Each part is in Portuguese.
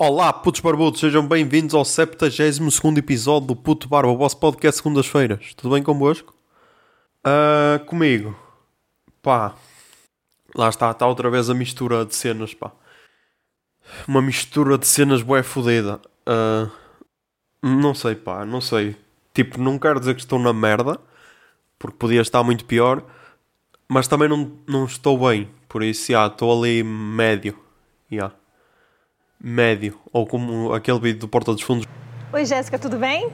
Olá, putos barbudos, sejam bem-vindos ao 72 episódio do Puto Barba, o vosso podcast segundas-feiras. Tudo bem convosco? Ah, comigo, pá, lá está, está outra vez a mistura de cenas, pá. Uma mistura de cenas bué fodida. Ah, não sei, pá, não sei. Tipo, não quero dizer que estou na merda, porque podia estar muito pior, mas também não, não estou bem, por isso, já, estou ali médio, já. Médio, ou como aquele vídeo do Porta dos Fundos. Oi, Jéssica, tudo bem?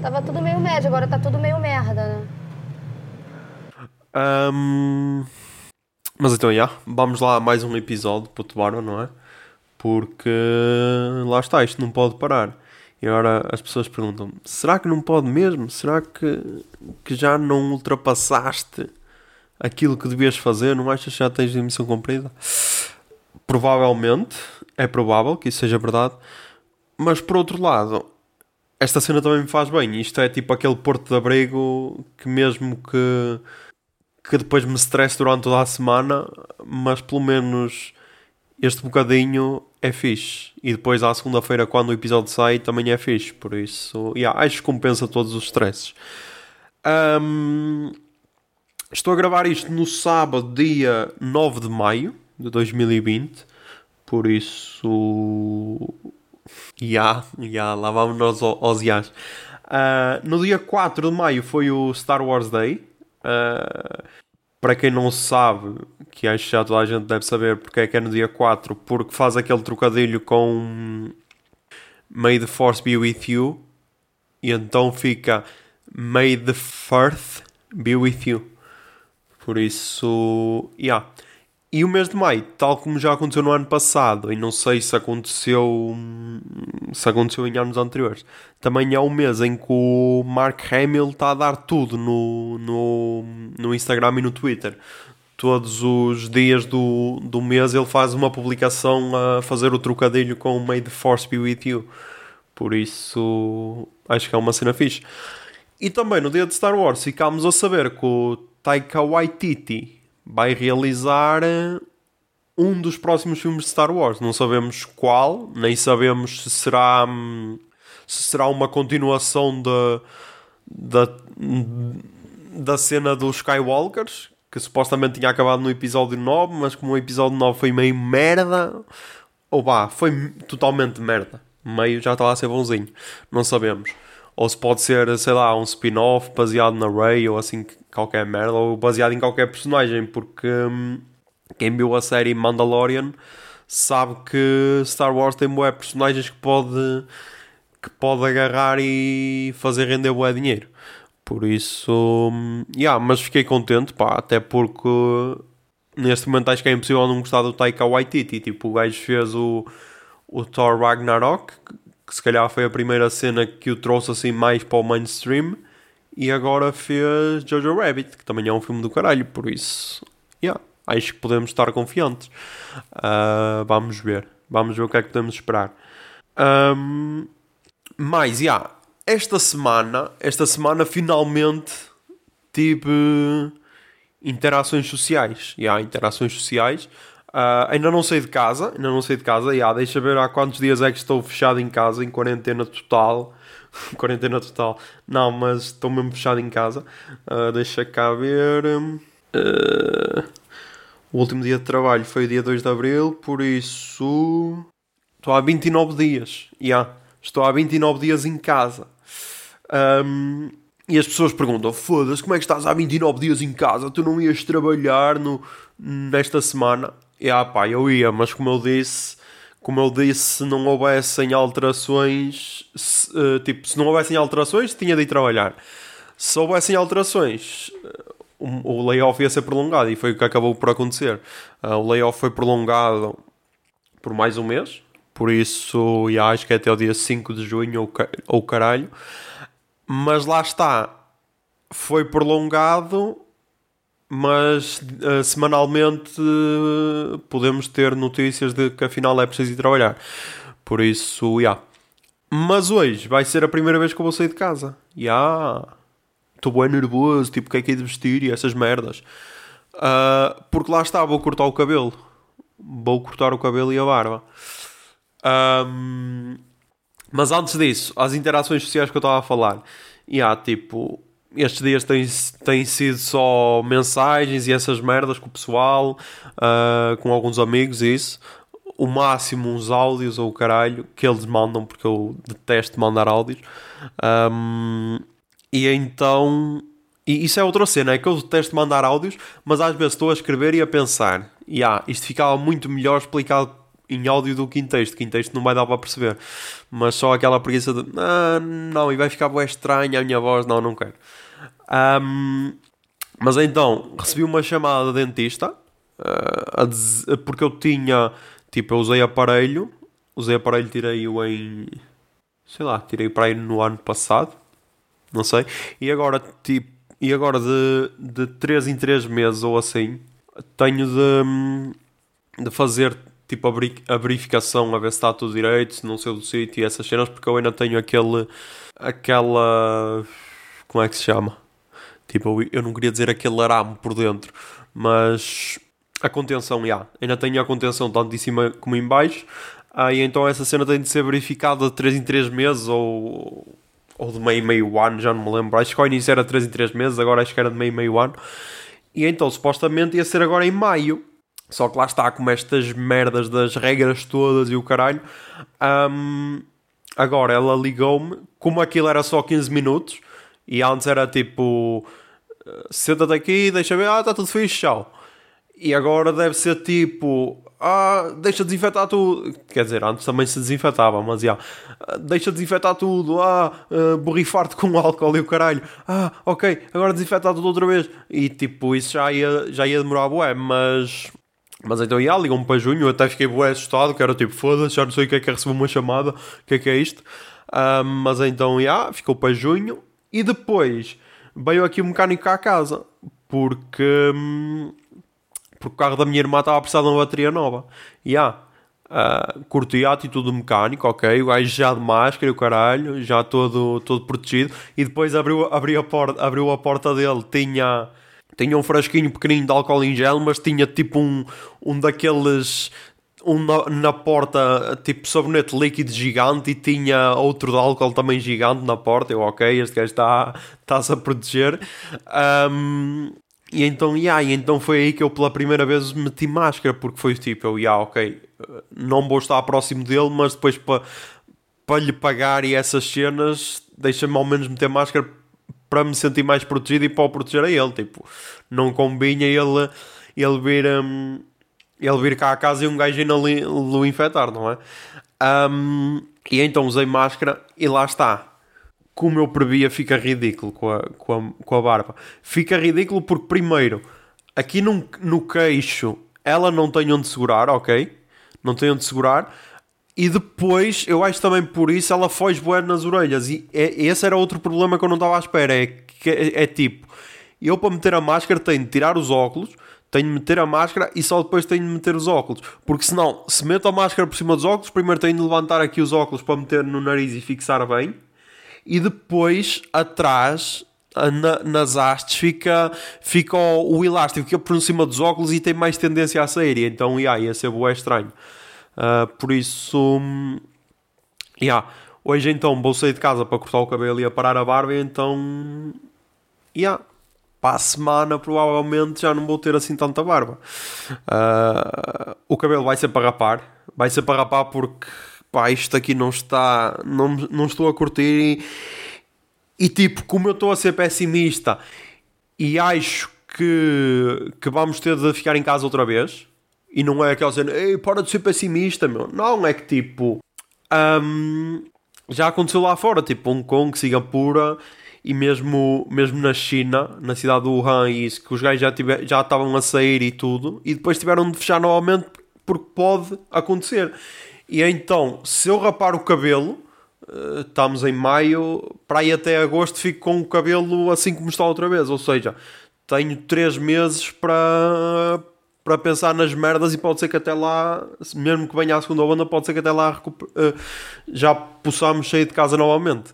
Tava tudo meio médio, agora tá tudo meio merda, né? Ahm, mas então, já, vamos lá a mais um episódio, puto barba, não é? Porque lá está, isto não pode parar. E agora as pessoas perguntam será que não pode mesmo? Será que, que já não ultrapassaste aquilo que devias fazer? Não achas que já tens a missão cumprida? Provavelmente, é provável que isso seja verdade. Mas por outro lado, esta cena também me faz bem. Isto é tipo aquele porto de abrigo que mesmo que que depois me stresse durante toda a semana, mas pelo menos este bocadinho é fixe. E depois à segunda-feira, quando o episódio sai, também é fixe. Por isso, yeah, acho que compensa todos os stresses. Ahm, estou a gravar isto no sábado, dia 9 de maio de 2020. Por isso. Ya, ya, lá vamos nós ao- aos iás. Ah, no dia 4 de maio foi o Star Wars Day. Ah, para quem não sabe, que acho que já toda a gente deve saber porque é que é no dia 4, porque faz aquele trocadilho com May the Force be with you. E então fica May the Fourth be with you. Por isso, yeah. E o mês de maio, tal como já aconteceu no ano passado, e não sei se aconteceu se aconteceu em anos anteriores, também é o mês em que o Mark Hamill está a dar tudo no, no, no Instagram e no Twitter. Todos os dias do, do mês ele faz uma publicação a fazer o trocadilho com May the Force be with you. Por isso, acho que é uma cena fixe. E também no dia de Star Wars ficámos a saber que o Taika Waititi vai realizar eh, um dos próximos filmes de Star Wars. Não sabemos qual, nem sabemos se será, hum, se será uma continuação da, da, da cena dos Skywalkers, que supostamente tinha acabado no episódio 9, mas como o episódio 9 foi meio merda, ou vá, foi totalmente merda. Meio já estava a ser bonzinho. Não sabemos. Ou se pode ser, sei lá, um spin-off baseado na Rey ou assim, qualquer merda, ou baseado em qualquer personagem, porque hum, quem viu a série Mandalorian sabe que Star Wars tem bué personagens que pode, que pode agarrar e fazer render bué dinheiro. Por isso, hum, yeah, mas fiquei contente, pá, até porque neste momento acho que é impossível não gostar do Taika Waititi. Tipo, o gajo fez o, o Thor Ragnarok, que, se calhar foi a primeira cena que o trouxe assim mais para o mainstream, e agora fez Jojo Rabbit, que também é um filme do caralho, por isso, yeah, acho que podemos estar confiantes. Ah, vamos ver, vamos ver o que é que podemos esperar. Ahm, mas, yeah, esta semana, esta semana finalmente tive interações sociais. Há interações sociais. Ah, ainda não saí de casa, ainda não saí de casa. E deixa ver há quantos dias é que estou fechado em casa, em quarentena total. quarentena total. Não, mas estou mesmo fechado em casa. Ah, deixa cá ver. Ah, o último dia de trabalho foi o dia 2 de Abril, por isso. Estou há 29 dias. Yeah, estou há 29 dias em casa. Um, e as pessoas perguntam: foda-se, como é que estás há 29 dias em casa? Tu não ias trabalhar no, nesta semana? E ah, pá, eu ia, mas como eu disse, como eu disse, se não houvessem alterações, se, eh, tipo, se não houvessem alterações, tinha de ir trabalhar. Se houvessem alterações, eh, o, layoff ia ser prolongado e foi o que acabou por acontecer. Ah, o layoff foi prolongado por mais um mês, por isso já acho que é até o dia 5 de junho ou, ou caralho. Mas lá está, foi prolongado, mas eh, semanalmente eh, podemos ter notícias de que afinal é preciso ir trabalhar. Por isso, já. Mas hoje vai ser a primeira vez que eu vou sair de casa. Já. Estou bem nervoso, tipo, o que é que é de vestir e essas merdas. Ah, porque lá está, vou cortar o cabelo. Vou cortar o cabelo e a barba. Um, mas antes disso, as interações sociais que eu estava a falar, e há tipo, estes dias têm, têm sido só mensagens e essas merdas com o pessoal, uh, com alguns amigos e isso. O máximo uns áudios ou o caralho que eles mandam, porque eu detesto mandar áudios. Um, e então. E isso é outra cena, é que eu detesto mandar áudios, mas às vezes estou a escrever e a pensar, yeah, isto ficava muito melhor explicado em áudio do que em texto, que em texto não vai dar para perceber. Mas só aquela preguiça de ah, não, e vai ficar estranha a minha voz, não, não quero. Um, mas então, recebi uma chamada de dentista, uh, porque eu tinha, tipo, eu usei aparelho, usei aparelho, tirei-o em, sei lá, tirei para aí no ano passado, não sei, e agora, tipo, e agora de, de 3 em 3 meses ou assim, tenho de, de fazer tipo a, verificação a ver se está tudo direito, se não sei do sítio e essas cenas, porque eu ainda tenho aquele aquela como é que se chama? Tipo, eu não queria dizer aquele arame por dentro, mas a contenção, já. Yeah. Ainda tenho a contenção tanto em cima como em baixo. Aí ah, então essa cena tem de ser verificada de 3 em 3 meses ou, ou de meio meio ano, já não me lembro. Acho que ao início era 3 em 3 meses, agora acho que era de meio meio ano. E então supostamente ia ser agora em maio. Só que lá está, com estas merdas das regras todas e o caralho. Um, agora ela ligou-me, como aquilo era só 15 minutos, e antes era tipo senta-te aqui, deixa ver, ah, está tudo fixe, tchau. E agora deve ser tipo, ah, deixa desinfetar tudo. Quer dizer, antes também se desinfetava, mas já. Ah, deixa desinfetar tudo, ah, uh, borrifar-te com álcool e o caralho. Ah, ok, agora desinfetar tudo outra vez. E tipo, isso já ia, já ia demorar bué, mas. Mas então, ia, ligam-me para junho, eu até fiquei bué assustado, que era tipo, foda-se, já não sei o que é que é receber uma chamada, o que é que é isto. Uh, mas então, ia, ficou para junho. E depois veio aqui o mecânico à casa porque, hum, porque o carro da minha irmã estava a precisar de uma bateria nova. E uh, curti a atitude do mecânico, ok, o gajo já de máscara e o caralho, já todo, todo protegido. E depois abriu, abriu, a porta, abriu a porta dele, tinha. Tinha um frasquinho pequenino de álcool em gel, mas tinha tipo um, um daqueles um na, na, porta, tipo sabonete líquido gigante e tinha outro de álcool também gigante na porta. Eu, ok, este gajo está-se está a proteger. Um, e então, yeah, e então foi aí que eu pela primeira vez meti máscara, porque foi tipo, eu, yeah, ok, não vou estar próximo dele, mas depois para pa lhe pagar e essas cenas, deixa-me ao menos meter máscara para me sentir mais protegido e para o proteger a ele. Tipo, não combina ele, ele vir. Um, ele vir cá a casa e um gajo ainda o infectar, não é? Um, e então usei máscara e lá está. Como eu previa, fica ridículo com a, com a, com a barba. Fica ridículo porque, primeiro, aqui no, no queixo ela não tem onde segurar, ok? Não tem onde segurar. E depois, eu acho também por isso, ela foge boa nas orelhas. E é, esse era outro problema que eu não estava à espera. É, que, é, é tipo, eu para meter a máscara tenho de tirar os óculos tenho de meter a máscara e só depois tenho de meter os óculos. Porque senão, se meto a máscara por cima dos óculos, primeiro tenho de levantar aqui os óculos para meter no nariz e fixar bem. E depois, atrás, na, nas hastes, fica, fica o, o, elástico fica por cima dos óculos e tem mais tendência a sair. Então, yeah, ia ser boé estranho. Uh, por isso, yeah. hoje então vou sair de casa para cortar o cabelo e a parar a barba. Então, yeah para a semana provavelmente já não vou ter assim tanta barba. Uh, o cabelo vai ser para rapar, vai ser para rapar porque pá, isto aqui não está, não, não estou a curtir e, e tipo, como eu estou a ser pessimista e acho que, que vamos ter de ficar em casa outra vez, e não é aquela cena, ei, para de ser pessimista, meu. Não, é que tipo, um, já aconteceu lá fora, tipo Hong Kong, Singapura e mesmo, mesmo na China, na cidade do Wuhan, e isso, que os gajos já, tiver, já estavam a sair e tudo, e depois tiveram de fechar novamente porque pode acontecer. E então, se eu rapar o cabelo, uh, estamos em maio, para aí até agosto fico com o cabelo assim como está outra vez, ou seja, tenho 3 meses para, para pensar nas merdas e pode ser que até lá, mesmo que venha a segunda onda, pode ser que até lá uh, já possamos sair de casa novamente.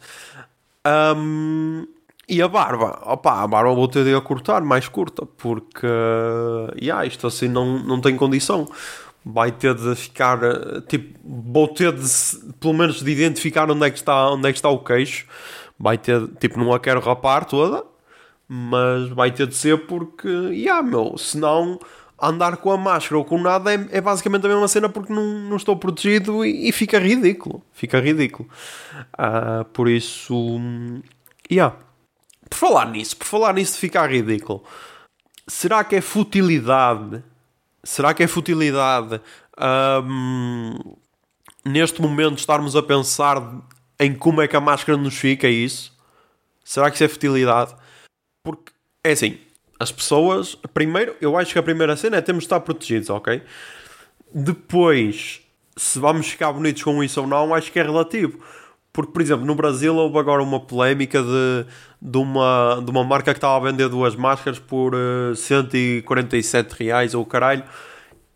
Um, e a barba, opa, a barba vou ter de a cortar mais curta, porque yeah, isto assim não, não tem condição. vai ter de ficar, eh, tipo, vou ter de, pelo menos, de identificar onde é que está, onde é que está o queixo. Vai ter, tipo, não a quero rapar toda, mas vai ter de ser porque, yeah, meu, senão andar com a máscara ou com nada é, é basicamente a mesma cena porque não, não estou protegido e, e fica ridículo. Fica ridículo. Uh, por isso, yeah. Por falar nisso, por falar nisso de ficar ridículo, será que é futilidade? Será que é futilidade um, neste momento estarmos a pensar em como é que a máscara nos fica? É isso? Será que isso é futilidade? Porque é assim, as pessoas, primeiro, eu acho que a primeira cena é termos de estar protegidos, ok? Depois, se vamos ficar bonitos com isso ou não, acho que é relativo. Porque, por exemplo, no Brasil houve agora uma polémica de, de, uma, de uma marca que estava a vender duas máscaras por uh, eh, 147 reais ou caralho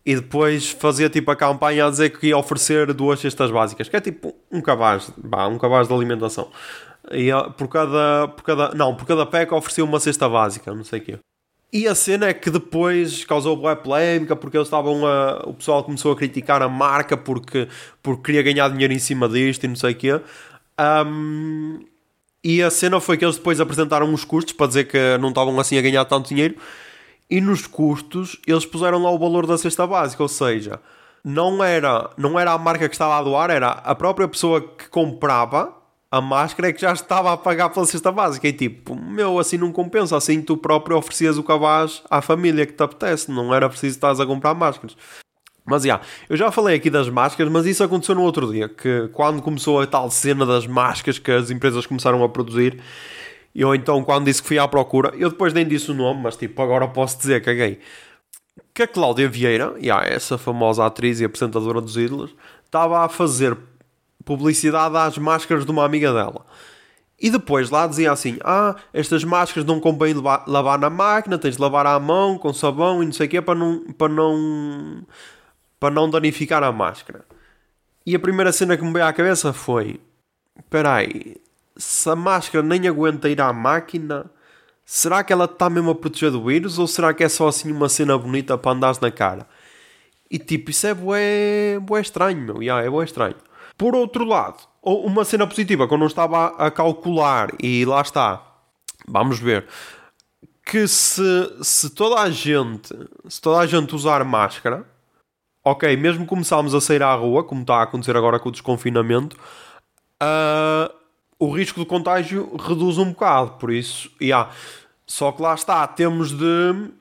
e depois fazia tipo a campanha a dizer que ia oferecer duas cestas básicas, que é tipo um cabaz, bah, um cabaz de alimentação. E por cada, por cada, não, por cada pack oferecia uma cesta básica, não sei o quê. E a cena é que depois causou boa polémica porque eles estavam a, o pessoal começou a criticar a marca porque, porque queria ganhar dinheiro em cima disto e não sei o quê. Um, e a cena foi que eles depois apresentaram os custos para dizer que não estavam assim a ganhar tanto dinheiro. E nos custos eles puseram lá o valor da cesta básica, ou seja, não era, não era a marca que estava a doar, era a própria pessoa que comprava a máscara é que já estava a pagar pela cesta básica. E tipo, meu, assim não compensa. Assim tu próprio oferecias o cabaz à família que te apetece. Não era preciso estar a comprar máscaras. Mas já, yeah, eu já falei aqui das máscaras, mas isso aconteceu no outro dia. Que quando começou a tal cena das máscaras que as empresas começaram a produzir, eu então, quando disse que fui à procura, eu depois nem disse o nome, mas tipo, agora posso dizer, caguei. Que a Cláudia Vieira, yeah, essa famosa atriz e apresentadora dos ídolos, estava a fazer publicidade às máscaras de uma amiga dela. E depois lá dizia assim: Ah, estas máscaras não convém lavar, na máquina, tens de lavar à mão com sabão e não sei o quê para não, para não, para não danificar a máscara. E a primeira cena que me veio à cabeça foi: Espera aí, se a máscara nem aguenta ir à máquina, será que ela está mesmo a proteger do vírus ou será que é só assim uma cena bonita para andares na cara? E tipo, isso é bué, bué estranho, meu. Yeah, é bué estranho. Por outro lado, uma cena positiva que eu não estava a calcular, e lá está, vamos ver, que se, se toda a gente, se toda a gente usar máscara, ok, mesmo começarmos a sair à rua, como está a acontecer agora com o desconfinamento, uh, o risco de contágio reduz um bocado, por isso, yeah. só que lá está, temos de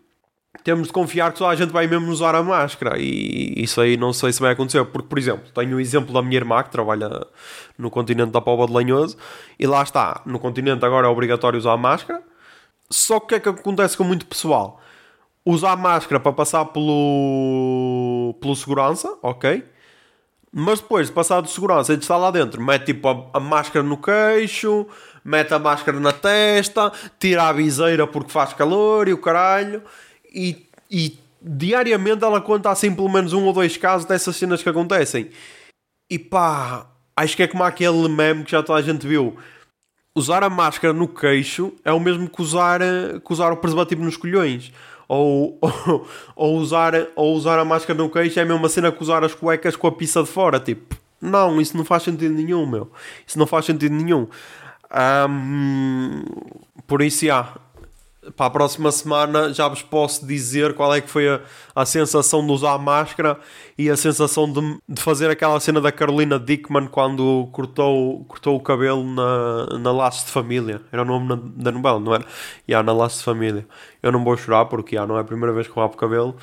temos de confiar que toda a gente vai mesmo usar a máscara e isso aí não sei se vai acontecer, porque, por exemplo, tenho o exemplo da minha irmã que trabalha no continente da Póvoa de Lanhoso e lá está, no continente agora é obrigatório usar a máscara, só que o que é que acontece com muito pessoal? Usar a máscara para passar pelo, pelo segurança, ok? Mas depois de passar de segurança e de estar lá dentro, mete tipo a, a máscara no queixo, mete a máscara na testa, tira a viseira porque faz calor e o caralho e, e diariamente ela conta assim pelo menos um ou dois casos dessas cenas que acontecem. E pá, acho que é como aquele meme que já toda a gente viu. Usar a máscara no queixo é o mesmo que usar, que usar o preservativo nos colhões. Ou, ou, ou, usar, ou usar a máscara no queixo é a mesma cena que usar as cuecas com a pizza de fora. Tipo, não, isso não faz sentido nenhum, meu. Isso não faz sentido nenhum. Um, por isso, já, para a próxima semana já vos posso dizer qual é que foi a, a sensação de usar máscara e a sensação de, de fazer aquela cena da Carolina Dickman quando cortou, cortou o cabelo na, na Laços de Família. Era o nome na, da novela, não era? E yeah, na Laços de Família. Eu não vou chorar porque yeah, não é a primeira vez que eu rapo cabelo.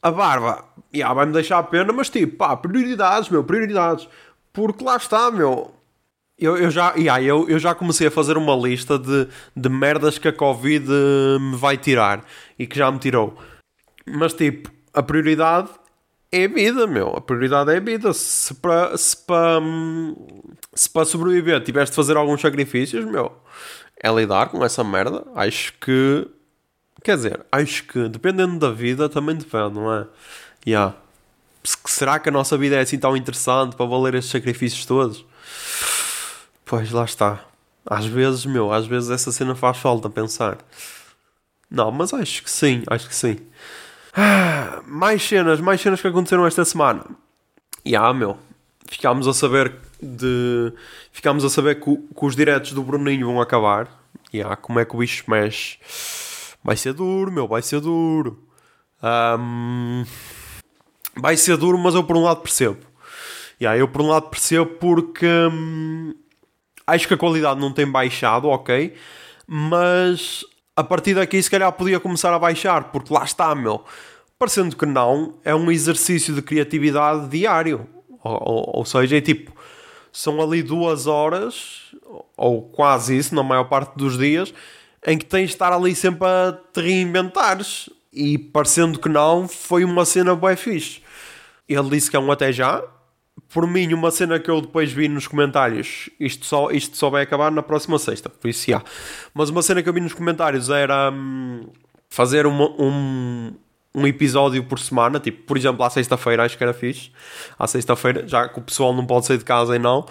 A barba, yeah, vai-me deixar a pena, mas tipo, pá, prioridades, meu, prioridades. Porque lá está, meu eu, eu, já, yeah, eu, eu já comecei a fazer uma lista de, de merdas que a Covid eh, me vai tirar e que já me tirou. Mas tipo, a prioridade é a vida, meu. A prioridade é a vida. Se para se para se para sobreviver tiveste de fazer alguns sacrifícios, meu, é lidar com essa merda. Acho que. Quer dizer, acho que dependendo da vida também depende, não é? Yeah. Será que a nossa vida é assim tão interessante para valer estes sacrifícios todos? Pois lá está. Às vezes, meu, às vezes essa cena faz falta pensar. Não, mas acho que sim, acho que sim. Ah, mais cenas, mais cenas que aconteceram esta semana. E ah, meu, ficámos a saber de. Ficámos a saber que, que os diretos do Bruninho vão acabar. E ah, como é que o bicho mexe? Vai ser duro, meu, vai ser duro. Um, vai ser duro, mas eu por um lado percebo. Yeah, eu por um lado percebo porque hum, acho que a qualidade não tem baixado, ok, mas a partir daqui se calhar podia começar a baixar, porque lá está, meu. Parecendo que não, é um exercício de criatividade diário. Ou, ou, ou seja, é tipo, são ali duas horas, ou quase isso, na maior parte dos dias, em que tens de estar ali sempre a te reinventares. E parecendo que não, foi uma cena bem fixe. Ele disse que é um até já. Por mim, uma cena que eu depois vi nos comentários, isto só, isto só vai acabar na próxima sexta, por isso já. Mas uma cena que eu vi nos comentários era hum, fazer uma, um, um episódio por semana, tipo, por exemplo, à sexta-feira, acho que era fixe. À sexta-feira, já que o pessoal não pode sair de casa e não,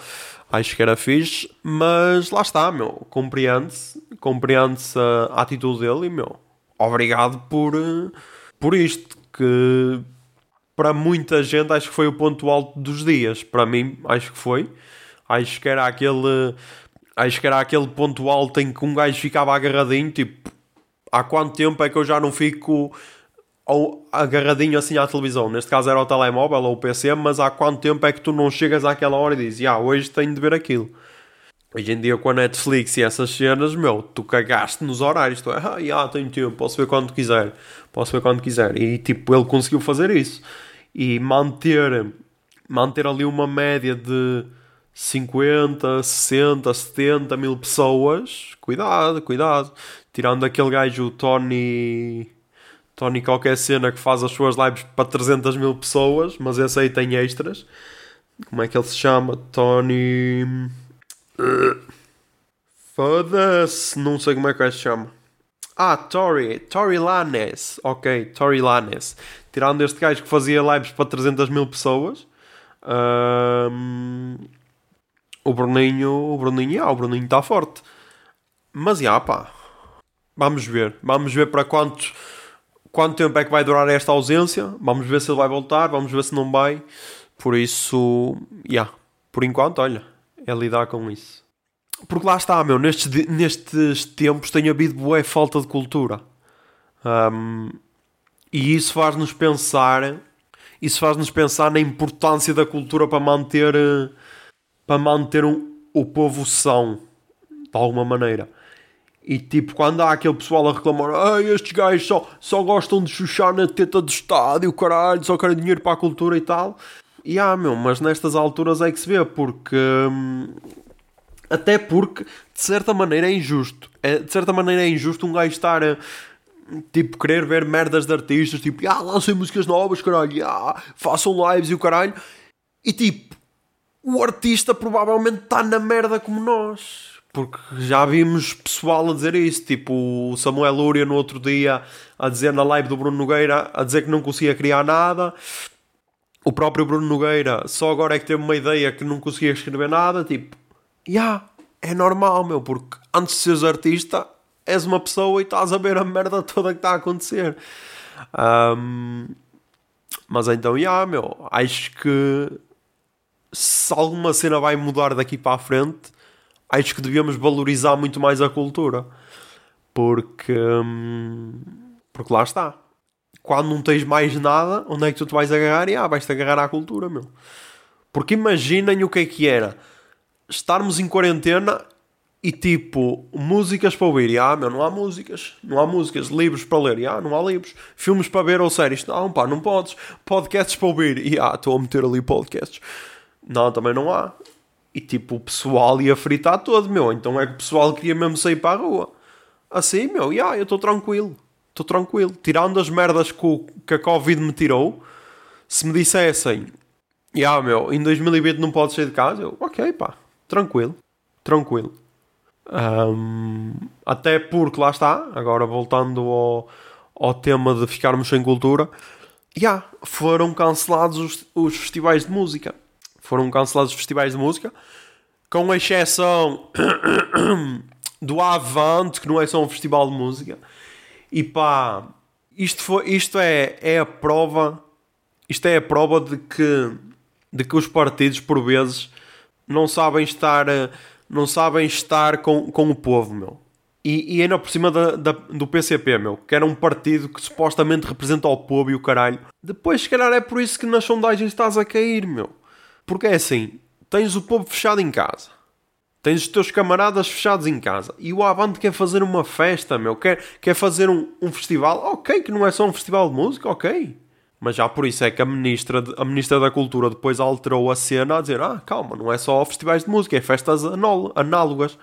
acho que era fixe. Mas lá está, meu, compreende-se, compreende-se a, atitude dele e, meu, obrigado por, por isto, que para muita gente acho que foi o ponto alto dos dias. Para mim, acho que foi. Acho que era aquele. Acho que era aquele ponto alto em que um gajo ficava agarradinho, tipo, há quanto tempo é que eu já não fico ou agarradinho assim à televisão? Neste caso era o telemóvel ou o PC, mas há quanto tempo é que tu não chegas àquela hora e dizes, ah, hoje tenho de ver aquilo. Hoje em dia com a Netflix e essas cenas, meu, tu cagaste nos horários, tu é, ah, já, tenho tempo, posso ver quando quiser, posso ver quando quiser. E tipo, ele conseguiu fazer isso. E manter, manter ali uma média de 50, 60, 70 mil pessoas, cuidado, cuidado. Tirando aquele gajo, o Tony. Tony qualquer cena que faz as suas lives para 300 mil pessoas, mas esse aí tem extras. Como é que ele se chama? Tony. Foda-se, não sei como é que ele se chama. Ah, Tori, Tori Lanes. Ok, Tori Lanes. Tirando este gajo que fazia lives para 300 mil pessoas. Um, o Bruninho, o Bruninho, ah, o Bruninho está forte. Mas, já, pá. Vamos ver. Vamos ver para quantos, quanto tempo é que vai durar esta ausência. Vamos ver se ele vai voltar. Vamos ver se não vai. Por isso, já. Yeah. Por enquanto, olha, é lidar com isso. Porque lá está, meu, nestes, nestes tempos tem havido boa falta de cultura. Um, e isso faz-nos pensar, isso faz-nos pensar na importância da cultura para manter, para manter um, o povo são, de alguma maneira. E tipo, quando há aquele pessoal a reclamar, ah, estes gajos só, só gostam de chuchar na teta do estádio, caralho, só querem dinheiro para a cultura e tal. E ah, meu, mas nestas alturas é que se vê, porque. Hum, até porque, de certa maneira, é injusto. É, de certa maneira, é injusto um gajo estar a. Tipo, querer ver merdas de artistas, tipo, ah, lancem músicas novas, caralho, ah, façam lives e o caralho. E tipo, o artista provavelmente está na merda como nós. Porque já vimos pessoal a dizer isso, tipo o Samuel Lúria no outro dia a dizer na live do Bruno Nogueira, a dizer que não conseguia criar nada. O próprio Bruno Nogueira só agora é que teve uma ideia que não conseguia escrever nada, tipo, já, yeah, é normal, meu, porque antes de seres artista, és uma pessoa e estás a ver a merda toda que está a acontecer. Um, mas então, já, yeah, meu, acho que se alguma cena vai mudar daqui para a frente, acho que devíamos valorizar muito mais a cultura. Porque, hum, porque lá está. Quando não tens mais nada, onde é que tu te vais agarrar? E ah, vais-te agarrar à cultura, meu. Porque imaginem o que é que era estarmos em quarentena e tipo, músicas para ouvir, e, ah, meu, não há músicas, não há músicas, livros para ler, e, ah, não há livros, filmes para ver ou séries, não, pá, não podes, podcasts para ouvir, e, ah, estou a meter ali podcasts, não, também não há, e tipo, o pessoal ia fritar todo, meu, então é que o pessoal queria mesmo sair para a rua, assim, meu, e, ah, eu estou tranquilo, estou tranquilo, tirando as merdas que, o, que a Covid me tirou, se me dissessem, e, ah, meu, em 2020 não podes sair de casa, eu, ok, pá, tranquilo, tranquilo. Um, até porque lá está, agora voltando ao, ao tema de ficarmos sem cultura, já yeah, foram cancelados os, os festivais de música. Foram cancelados os festivais de música, com exceção do Avante, que não é só um festival de música. E pá, Isto, foi, isto é, é a prova. Isto é a prova de que, de que os partidos, por vezes, não sabem estar, eh, não sabem estar com, com o povo, meu. E, e ainda por cima da, da, do PCP, meu, que era um partido que supostamente representa o povo e o caralho. Depois, se calhar, é por isso que nas sondagens estás a cair, meu. Porque é assim: tens o povo fechado em casa, tens os teus camaradas fechados em casa, e o Avante quer fazer uma festa, meu, quer, quer fazer um, um festival. Ok, que não é só um festival de música, ok. Mas já por isso é que a ministra, de, a ministra da Cultura depois alterou a cena a dizer: ah, calma, não é só festivais de música, é festas análogas.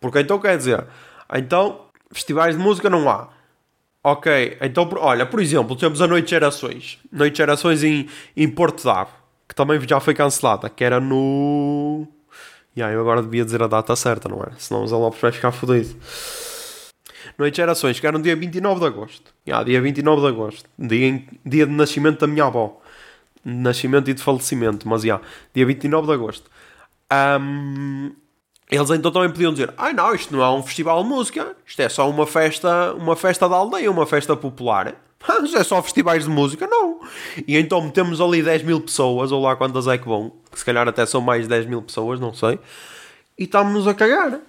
Porque então quer dizer então, festivais de música não há. Ok, então, olha, por exemplo, temos a Noite de Gerações. Noite de Gerações em, em Porto Dave, que também já foi cancelada, que era no... Yeah, eu agora devia dizer a data certa, não é? Senão o Zé Lopes vai ficar fodido. Noite de Gerações, no dia 29 de Agosto. Yeah, dia 29 de Agosto. Dia, em, dia de nascimento da minha avó. Nascimento e de falecimento, mas já. Yeah, dia 29 de Agosto. Um, eles então também podiam dizer: ai não, isto não é um festival de música, isto é só uma festa, uma festa da aldeia, uma festa popular. É só festivais de música? Não. E então metemos ali 10 mil pessoas, ou lá quantas é que vão, que se calhar até são mais de 10 mil pessoas, não sei, e estamos-nos a cagar.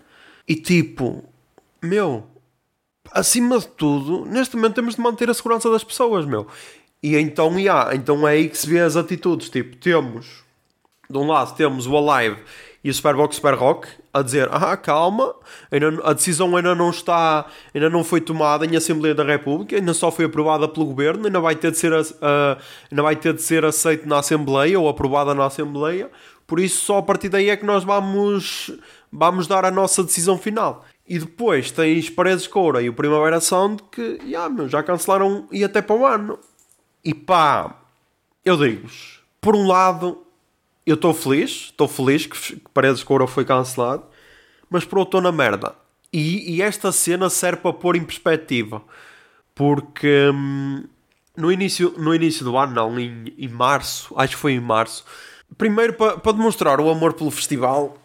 E tipo, meu, acima de tudo, neste momento temos de manter a segurança das pessoas, meu. E então, yeah, então é aí que se vê as atitudes. Tipo, temos, de um lado, temos o Alive e o Superbox Super Rock a dizer: Ah, calma, ainda, a decisão ainda não está, ainda não foi tomada em Assembleia da República, ainda só foi aprovada pelo Governo, ainda vai ter de ser, uh, ainda vai ter de ser aceito na Assembleia ou aprovada na Assembleia, por isso só a partir daí é que nós vamos, vamos dar a nossa decisão final. E depois tens Paredes Coura e o Primavera Sound que yeah, meu, já cancelaram e até para o ano. E pá, eu digo-vos, por um lado, eu estou feliz, estou feliz que, que Paredes Coura foi cancelado, mas por outro na merda. E, e, esta cena serve para pôr em perspectiva, porque hum, no, início, no início do ano, não, em, em março, acho que foi em março, primeiro para, para demonstrar o amor pelo festival,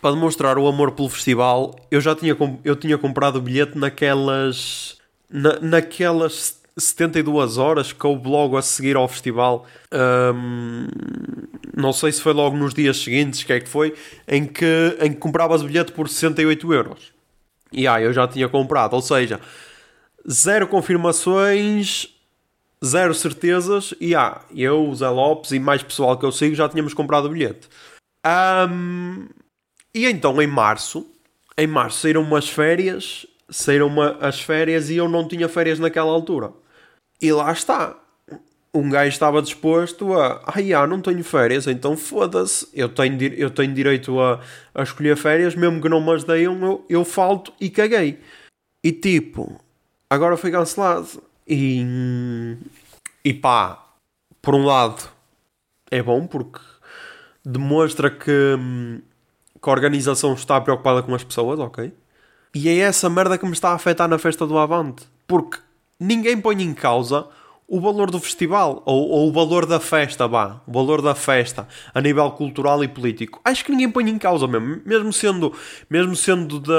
para demonstrar o amor pelo festival, eu já tinha, eu tinha comprado o bilhete naquelas, na, naquelas 72 horas que houve logo a seguir ao festival. Um, não sei se foi logo nos dias seguintes, que é que foi, em que, em que compravas o bilhete por 68 euros. E ah, eu já tinha comprado, ou seja, zero confirmações, zero certezas. E ah, eu, o Zé Lopes e mais pessoal que eu sigo já tínhamos comprado o bilhete. Um, e então em março, em março saíram umas férias, saíram uma, as férias e eu não tinha férias naquela altura. E lá está. Um gajo estava disposto a. Ah, não tenho férias, então foda-se. Eu tenho, eu tenho direito a, a escolher férias, mesmo que não me as eu, eu falto e caguei. E tipo, agora foi cancelado. E. E pá, por um lado, é bom porque demonstra que, que a organização está preocupada com as pessoas, ok? E é essa merda que me está a afetar na festa do Avante. Porque ninguém põe em causa o valor do festival ou, ou, o valor da festa, vá, o valor da festa a nível cultural e político. Acho que ninguém põe em causa mesmo, mesmo sendo, mesmo sendo de,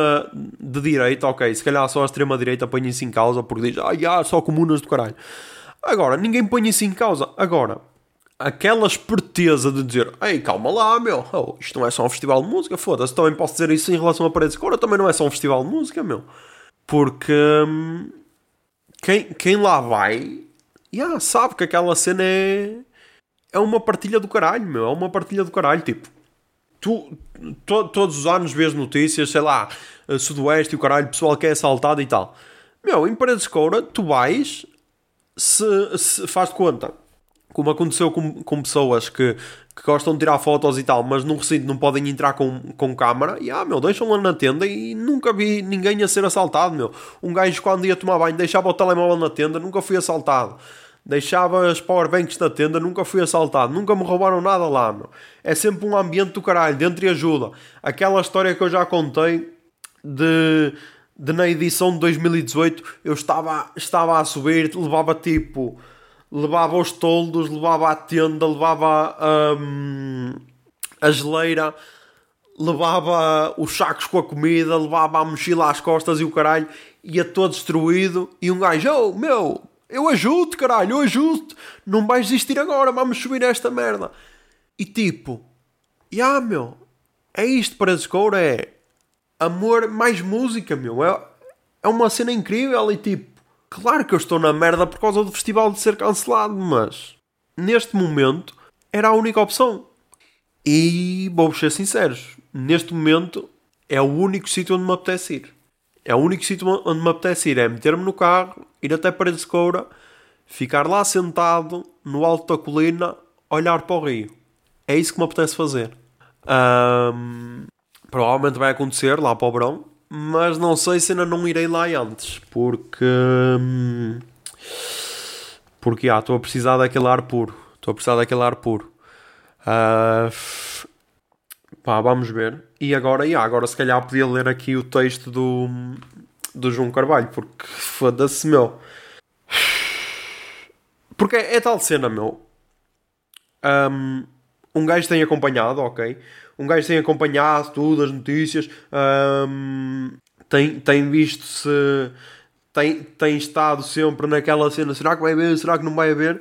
de direita, ok, se calhar só a extrema direita põe isso em causa porque diz, ah, yeah, só comunas do caralho. Agora, ninguém põe isso em causa. Agora, aquela esperteza de dizer, ei, calma lá, meu, oh, isto não é só um festival de música, foda-se, também posso dizer isso em relação a Paredes Cora, também não é só um festival de música, meu. Porque hum, quem, quem lá vai, yeah, sabe que aquela cena é. É uma partilha do caralho, meu. É uma partilha do caralho. Tipo, tu to, todos os anos vês notícias, sei lá, Sudoeste e o caralho, pessoal que é assaltado e tal. Meu, em Paredes Coura, tu vais, se, se faz de conta, como aconteceu com, com pessoas que, que gostam de tirar fotos e tal, mas num recinto não podem entrar com, com câmara, e ah, meu, deixam lá na tenda e nunca vi ninguém a ser assaltado, meu. Um gajo quando ia tomar banho deixava o telemóvel na tenda, nunca fui assaltado. Deixava as powerbanks na tenda, nunca fui assaltado, nunca me roubaram nada lá, meu. É sempre um ambiente do caralho, dentro e ajuda. Aquela história que eu já contei de, de na edição de 2018, eu estava, estava a subir, levava tipo levava os toldos, levava a tenda, levava um, a geleira, levava os sacos com a comida, levava a mochila às costas e o caralho, ia todo destruído. E um gajo, oh meu, eu ajudo, caralho, eu ajudo. Não vais desistir agora, vamos subir esta merda. E tipo, já yeah, meu, é isto para Descoura, é amor mais música, meu. É, é uma cena incrível e tipo, claro que eu estou na merda por causa do festival de ser cancelado, mas neste momento era a única opção. E vou ser sinceros, neste momento é o único sítio onde me apetece ir. É o único sítio onde me apetece ir. É meter-me no carro, ir até Paredes de Coura, ficar lá sentado no alto da colina, olhar para o rio. É isso que me apetece fazer. Um, provavelmente vai acontecer lá para o verão, mas não sei se ainda não irei lá antes, porque. Hum, porque ah, estou a precisar daquele ar puro. Estou a precisar daquele ar puro. Uh, pá, vamos ver. E agora, yeah, agora se calhar podia ler aqui o texto do, do João Carvalho, porque foda-se, meu. Porque é, é tal cena, meu. Um, um gajo tem acompanhado, ok? Um gajo tem acompanhado tudo, as notícias, um, tem, tem visto se. Tem, tem estado sempre naquela cena: será que vai haver? Será que não vai haver?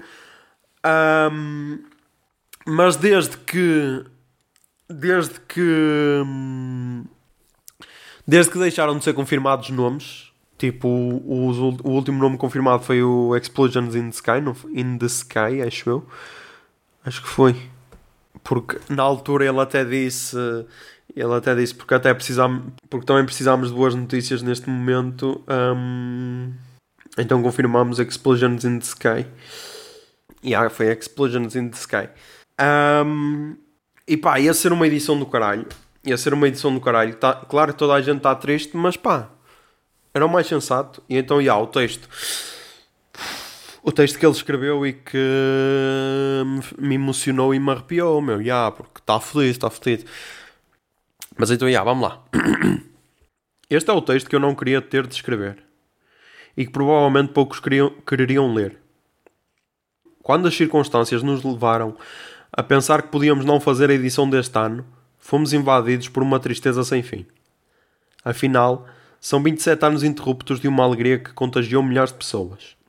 Um, mas desde que. Desde que. Desde que deixaram de ser confirmados nomes, tipo, o, o, o último nome confirmado foi o Explosions in the Sky, no, in the Sky, acho eu. Acho que foi. Porque na altura ele até disse. Ele até disse, porque até precisamos. Porque também precisamos de boas notícias neste momento. Um, então confirmamos Explosions in the Sky. E yeah, foi Explosions in the Sky. Um, e pá, ia ser uma edição do caralho. Ia ser uma edição do caralho. Tá, claro que toda a gente está triste, mas pá, era o mais sensato. E então, já, yeah, o texto o texto que ele escreveu e que me emocionou e me arrepiou, meu, yeah, porque está feliz, está feliz. Mas então, yeah, vamos lá. Este é o texto que eu não queria ter de escrever e que provavelmente poucos queriam, quereriam ler. Quando as circunstâncias nos levaram a pensar que podíamos não fazer a edição deste ano, fomos invadidos por uma tristeza sem fim. Afinal, são 27 anos interruptos de uma alegria que contagiou milhares de pessoas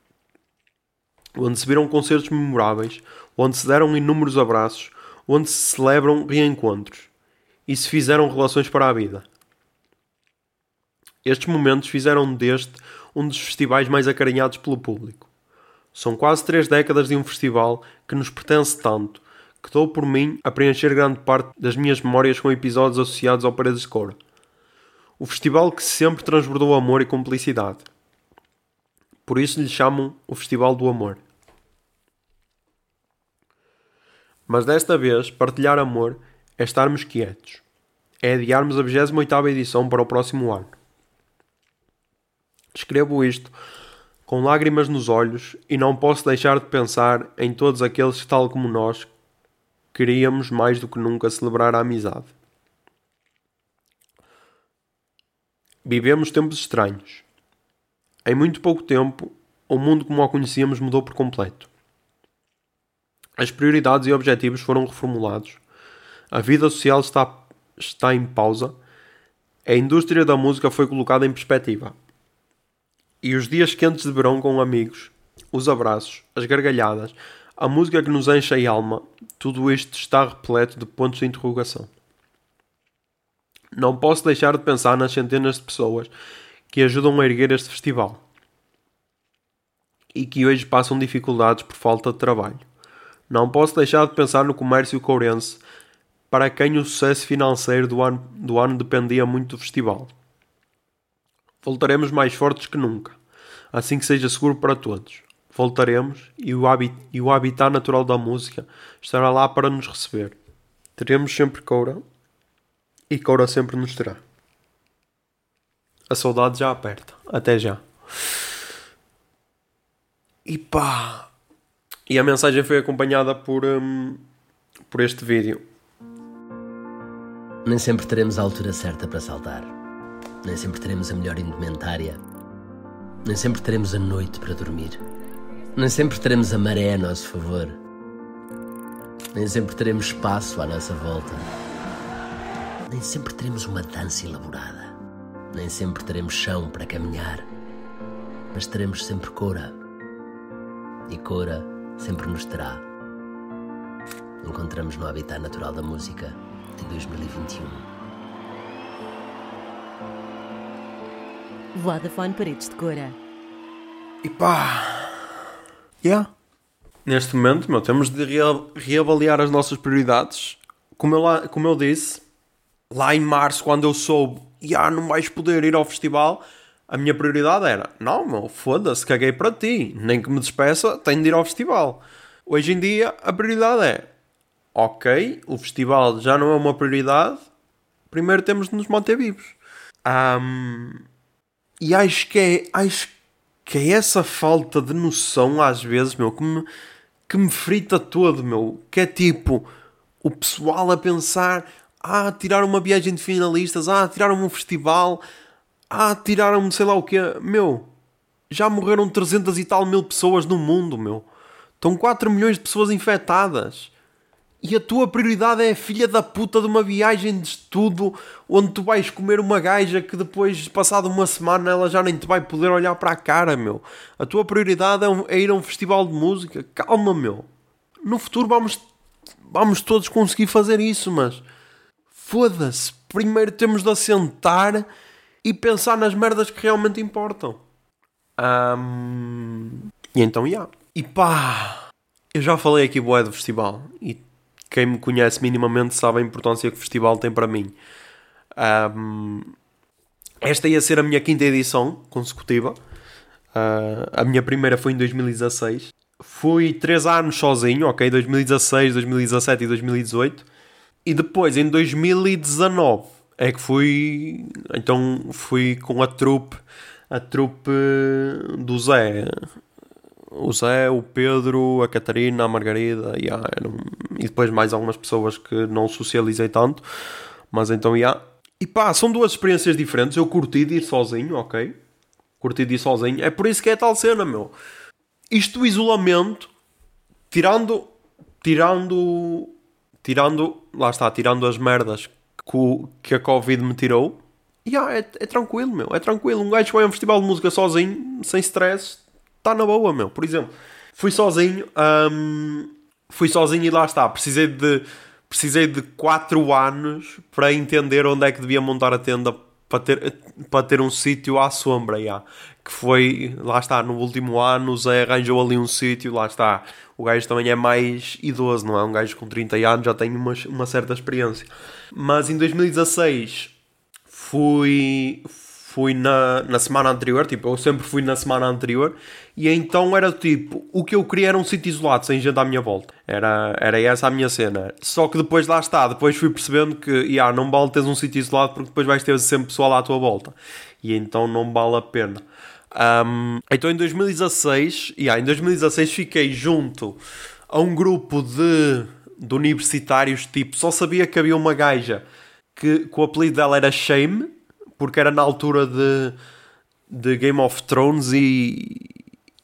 onde se viram concertos memoráveis, onde se deram inúmeros abraços, onde se celebram reencontros e se fizeram relações para a vida. Estes momentos fizeram deste um dos festivais mais acarinhados pelo público. São quase três décadas de um festival que nos pertence tanto, que dou por mim a preencher grande parte das minhas memórias com episódios associados ao Paredes de Cor. O festival que sempre transbordou amor e cumplicidade. Por isso lhe chamam o Festival do Amor. Mas desta vez, partilhar amor é estarmos quietos. É adiarmos a 28 edição para o próximo ano. Escrevo isto com lágrimas nos olhos e não posso deixar de pensar em todos aqueles que, tal como nós, queríamos mais do que nunca celebrar a amizade. Vivemos tempos estranhos. Em muito pouco tempo, o mundo como o conhecíamos mudou por completo. As prioridades e objetivos foram reformulados. A vida social está, está em pausa. A indústria da música foi colocada em perspectiva. E os dias quentes de verão com amigos, os abraços, as gargalhadas, a música que nos enche a alma, tudo isto está repleto de pontos de interrogação. Não posso deixar de pensar nas centenas de pessoas que ajudam a erguer este festival e que hoje passam dificuldades por falta de trabalho. Não posso deixar de pensar no comércio courense, para quem o sucesso financeiro do ano, do ano dependia muito do festival. Voltaremos mais fortes que nunca, assim que seja seguro para todos. Voltaremos e o, habit e o habitat natural da música estará lá para nos receber. Teremos sempre Coura e Coura sempre nos terá. A saudade já aperta. Até já. E pá. E a mensagem foi acompanhada por, um, por este vídeo. Nem sempre teremos a altura certa para saltar. Nem sempre teremos a melhor indumentária. Nem sempre teremos a noite para dormir. Nem sempre teremos a maré a nosso favor. Nem sempre teremos espaço à nossa volta Nem sempre teremos uma dança elaborada. Nem sempre teremos chão para caminhar. Mas teremos sempre cora. E cora sempre nos terá. Encontramos no habitat natural da música de 2021. Vodafone Paredes de Cora. E pá. Yeah. Neste momento, meu, temos de rea- reavaliar as nossas prioridades. Como eu, lá, como eu disse, lá em março, quando eu soube, yeah, não vais poder ir ao festival, a minha prioridade era: não, meu, foda-se, caguei para ti. Nem que me despeça, tenho de ir ao festival. Hoje em dia, a prioridade é: ok, o festival já não é uma prioridade, primeiro temos de nos manter vivos. Ahm, e acho que é, acho que é essa falta de noção às vezes, meu, que me, que me frita todo, meu. Que é tipo, o pessoal a pensar, ah, tiraram uma viagem de finalistas, ah, tiraram um festival, ah, tiraram sei lá o quê. Meu, já morreram 300 e tal mil pessoas no mundo, meu. Estão 4 milhões de pessoas infectadas. E a tua prioridade é a filha da puta de uma viagem de estudo onde tu vais comer uma gaja que depois, passado uma semana, ela já nem te vai poder olhar para a cara, meu. A tua prioridade é, é ir a um festival de música. Calma, meu. No futuro vamos, vamos todos conseguir fazer isso, mas foda-se. Primeiro temos de assentar e pensar nas merdas que realmente importam. Ahm, E então, já. E pá, eu já falei aqui boé do festival e quem me conhece minimamente sabe a importância que o festival tem para mim. Ahm, esta ia ser a minha quinta edição consecutiva. Ah, a minha primeira foi em 2016. Fui 3 anos sozinho, ok? 2016, 2017 e 2018. E depois, em 2019, é que fui. Então fui com a trupe, a trupe do Zé. O Zé, o Pedro, a Catarina, a Margarida, yeah, eram- e depois mais algumas pessoas que não socializei tanto. Mas então, yeah. E pá, são duas experiências diferentes. Eu curti de ir sozinho, ok? Curti de ir sozinho. É por isso que é tal cena, meu. Isto do isolamento, tirando. Tirando. Tirando. Lá está, tirando as merdas que, que a Covid me tirou. Yeah, é, é tranquilo, meu. É tranquilo. Um gajo vai a um festival de música sozinho, sem stress, está na boa, meu. Por exemplo, fui sozinho. hum, fui sozinho e lá está. Precisei de. Precisei de 4 anos para entender onde é que devia montar a tenda para ter, para ter um sítio à sombra, já. Que foi, lá está, no último ano o Zé arranjou ali um sítio, lá está, o gajo também é mais idoso, não é? Um gajo com 30 anos já tem uma, uma certa experiência. Mas em 2016 fui fui na, na semana anterior, tipo, eu sempre fui na semana anterior, e então era tipo, o que eu queria era um sítio isolado, sem gente à minha volta. Era, era essa a minha cena. Só que depois lá está, depois fui percebendo que, yeah, não vale teres um sítio isolado porque depois vais ter sempre pessoal à tua volta. E então não vale a pena. Um, então em 2016, yeah, em 2016 fiquei junto a um grupo de, de universitários, tipo, só sabia que havia uma gaja que, que o apelido dela era Shame, porque era na altura de, de Game of Thrones e,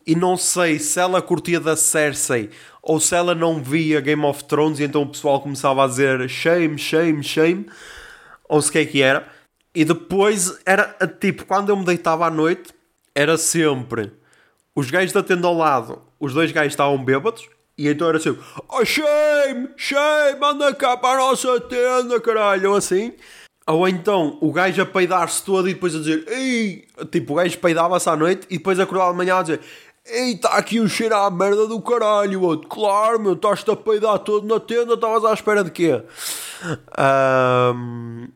e não sei se ela curtia da Cersei ou se ela não via Game of Thrones e então o pessoal começava a dizer shame, shame, shame ou se que é que era. E depois era tipo quando eu me deitava à noite era sempre os gajos da tenda ao lado os dois gajos estavam bêbados e então era sempre oh shame, shame, anda cá para a nossa tenda caralho, ou assim ou então o gajo a peidar-se todo e depois a dizer Ei! Tipo, o gajo peidava-se à noite e depois acordava de manhã a dizer Ei, está aqui um cheiro à merda do caralho. Outro, claro, meu, estás-te a peidar todo na tenda, estavas à espera de quê? Ahm,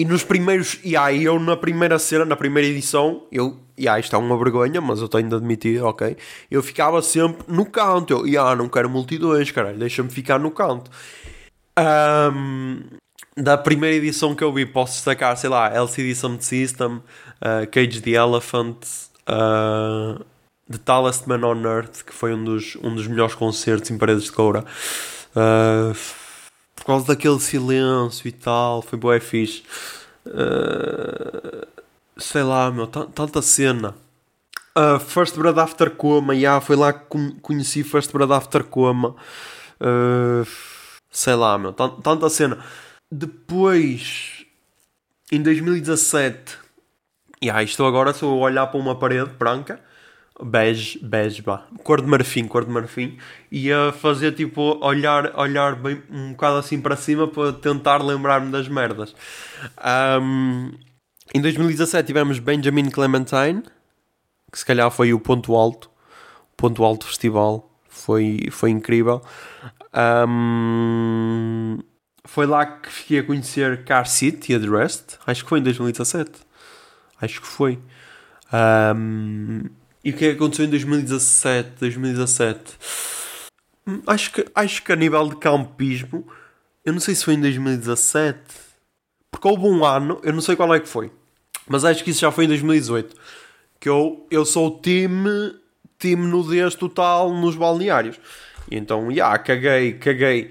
e nos primeiros. E aí eu na primeira cena, na primeira edição, eu. E aí isto é uma vergonha, mas eu tenho de admitir, ok? Eu ficava sempre no canto. Eu, e ah, não quero multidões, caralho, deixa-me ficar no canto. Ahm, da primeira edição que eu vi, posso destacar, sei lá, LCD Sound System, uh, Cage the Elephant, uh, The Tallest Man on Earth, que foi um dos, um dos melhores concertos em Paredes de Coura. Uh, por causa daquele silêncio e tal, foi boa fixe. Uh, sei lá, meu, tan- tanta cena. Uh, First Blood After Coma, yeah, foi lá que con- conheci First Blood After Coma. Uh, sei lá, meu, tan- tanta cena. Depois, em 2017, e aí estou agora só a olhar para uma parede branca, bege, bege, bah, cor de marfim, cor de marfim, e a fazer tipo, olhar, olhar bem, um bocado assim para cima para tentar lembrar-me das merdas. Um, em 2017 tivemos Benjamin Clementine, que se calhar foi o ponto alto, o ponto alto festival, foi, foi incrível. Um, foi lá que fiquei a conhecer Car Seat e The Rest, acho que foi em 2017, acho que foi. Um, e o que é aconteceu em 2017? 2017? Hum, acho que, acho que a nível de campismo, eu não sei se foi em 2017, porque houve um ano, eu não sei qual é que foi, mas acho que isso já foi em 2018, que eu, eu sou o time, time nudez total nos balneários. E então, já, yeah, caguei, caguei.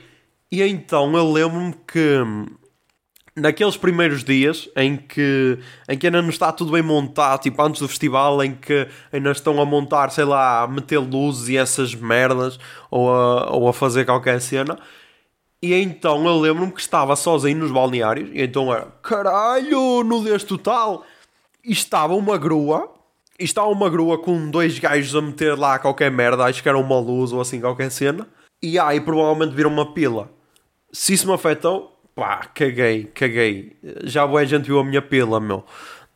E então eu lembro-me que naqueles primeiros dias em que, em que ainda não está tudo bem montado, tipo antes do festival, em que ainda estão a montar, sei lá, a meter luzes e essas merdas, ou a, ou a fazer qualquer cena. E então eu lembro-me que estava sozinho nos balneários, e então era caralho, nudez total. E estava uma grua, e estava uma grua com dois gajos a meter lá qualquer merda, acho que era uma luz ou assim qualquer cena. E aí provavelmente viram uma pila. Se isso me afetou, pá, caguei, caguei. Já boa gente viu a minha pila, meu.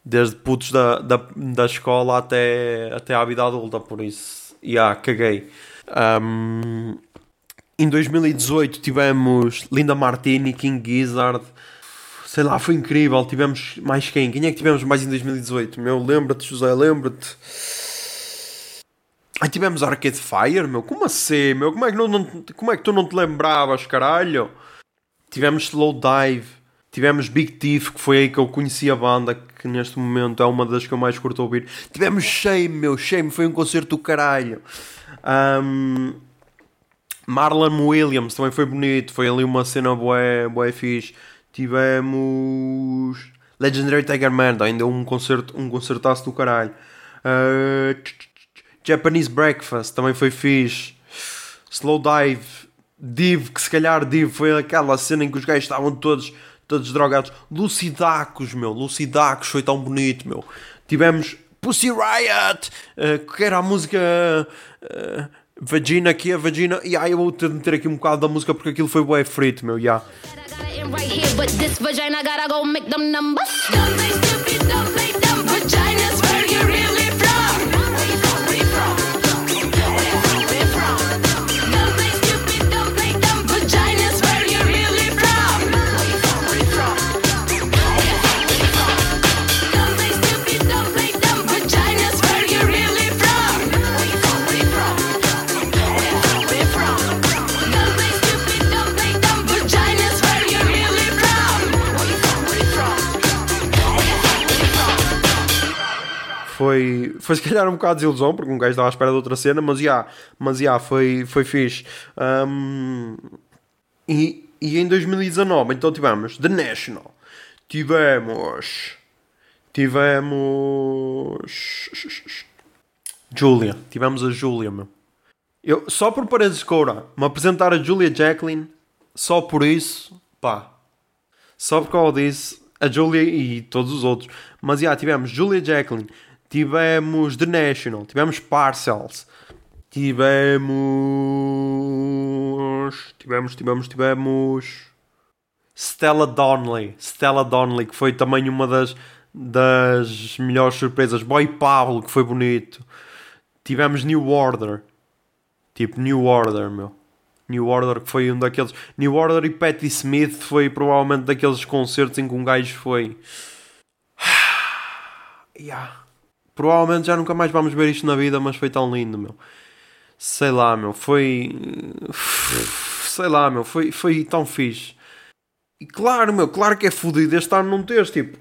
Desde putos da, da, da escola até, até à vida adulta, por isso, já, yeah, caguei. Um, em 2018 tivemos Linda Martini, King Gizzard, sei lá, foi incrível. Tivemos mais quem? Quem é que tivemos mais em 2018? Meu, lembra-te, José, lembra-te. Aí tivemos Arcade Fire, meu, como assim, meu? Como é que, não, não, como é que tu não te lembravas, caralho? Tivemos Slow Dive, tivemos Big Thief, que foi aí que eu conheci a banda, que neste momento é uma das que eu mais curto ouvir. Tivemos Shame, meu, Shame, foi um concerto do caralho. Um, Marlon Williams também foi bonito, foi ali uma cena bué, bué fixe. Tivemos Legendary Tiger Man, ainda um concerto, um concertaço do caralho. Uh, Japanese Breakfast também foi fixe. Slow Dive, Div, que se calhar Div foi aquela cena em que os gajos estavam todos, todos drogados. Lucidacos, meu, Lucidacos foi tão bonito, meu. Tivemos Pussy Riot, uh, que era a música uh, Vagina aqui, a Vagina. E aí eu vou ter de meter aqui um bocado da música porque aquilo foi bué frito, meu, já. Yeah. Foi, foi se calhar um bocado de desilusão, porque um gajo estava à espera de outra cena, mas já, yeah, mas já, yeah, foi, foi fixe. Um, e, e em 2019, então tivemos The National, tivemos. Tivemos. Julia, tivemos a Julia, meu. Eu, só por Paredes de me apresentar a Julia Jacqueline, só por isso, pá. Só por causa disso, a Julia e todos os outros. Mas já, yeah, tivemos Julia Jacqueline, tivemos The National, tivemos Parcels, tivemos. Tivemos, tivemos, tivemos. Stella Donnelly, Stella Donnelly, que foi também uma das, das melhores surpresas. Boy Pablo, que foi bonito. Tivemos New Order, tipo New Order, meu. New Order, que foi um daqueles. New Order e Patti Smith foi provavelmente daqueles concertos em que um gajo foi. yeah Provavelmente já nunca mais vamos ver isto na vida, mas foi tão lindo, meu. Sei lá, meu, foi. Sei lá, meu, foi, foi tão fixe. E claro, meu, claro que é fodido este ano não teres, tipo.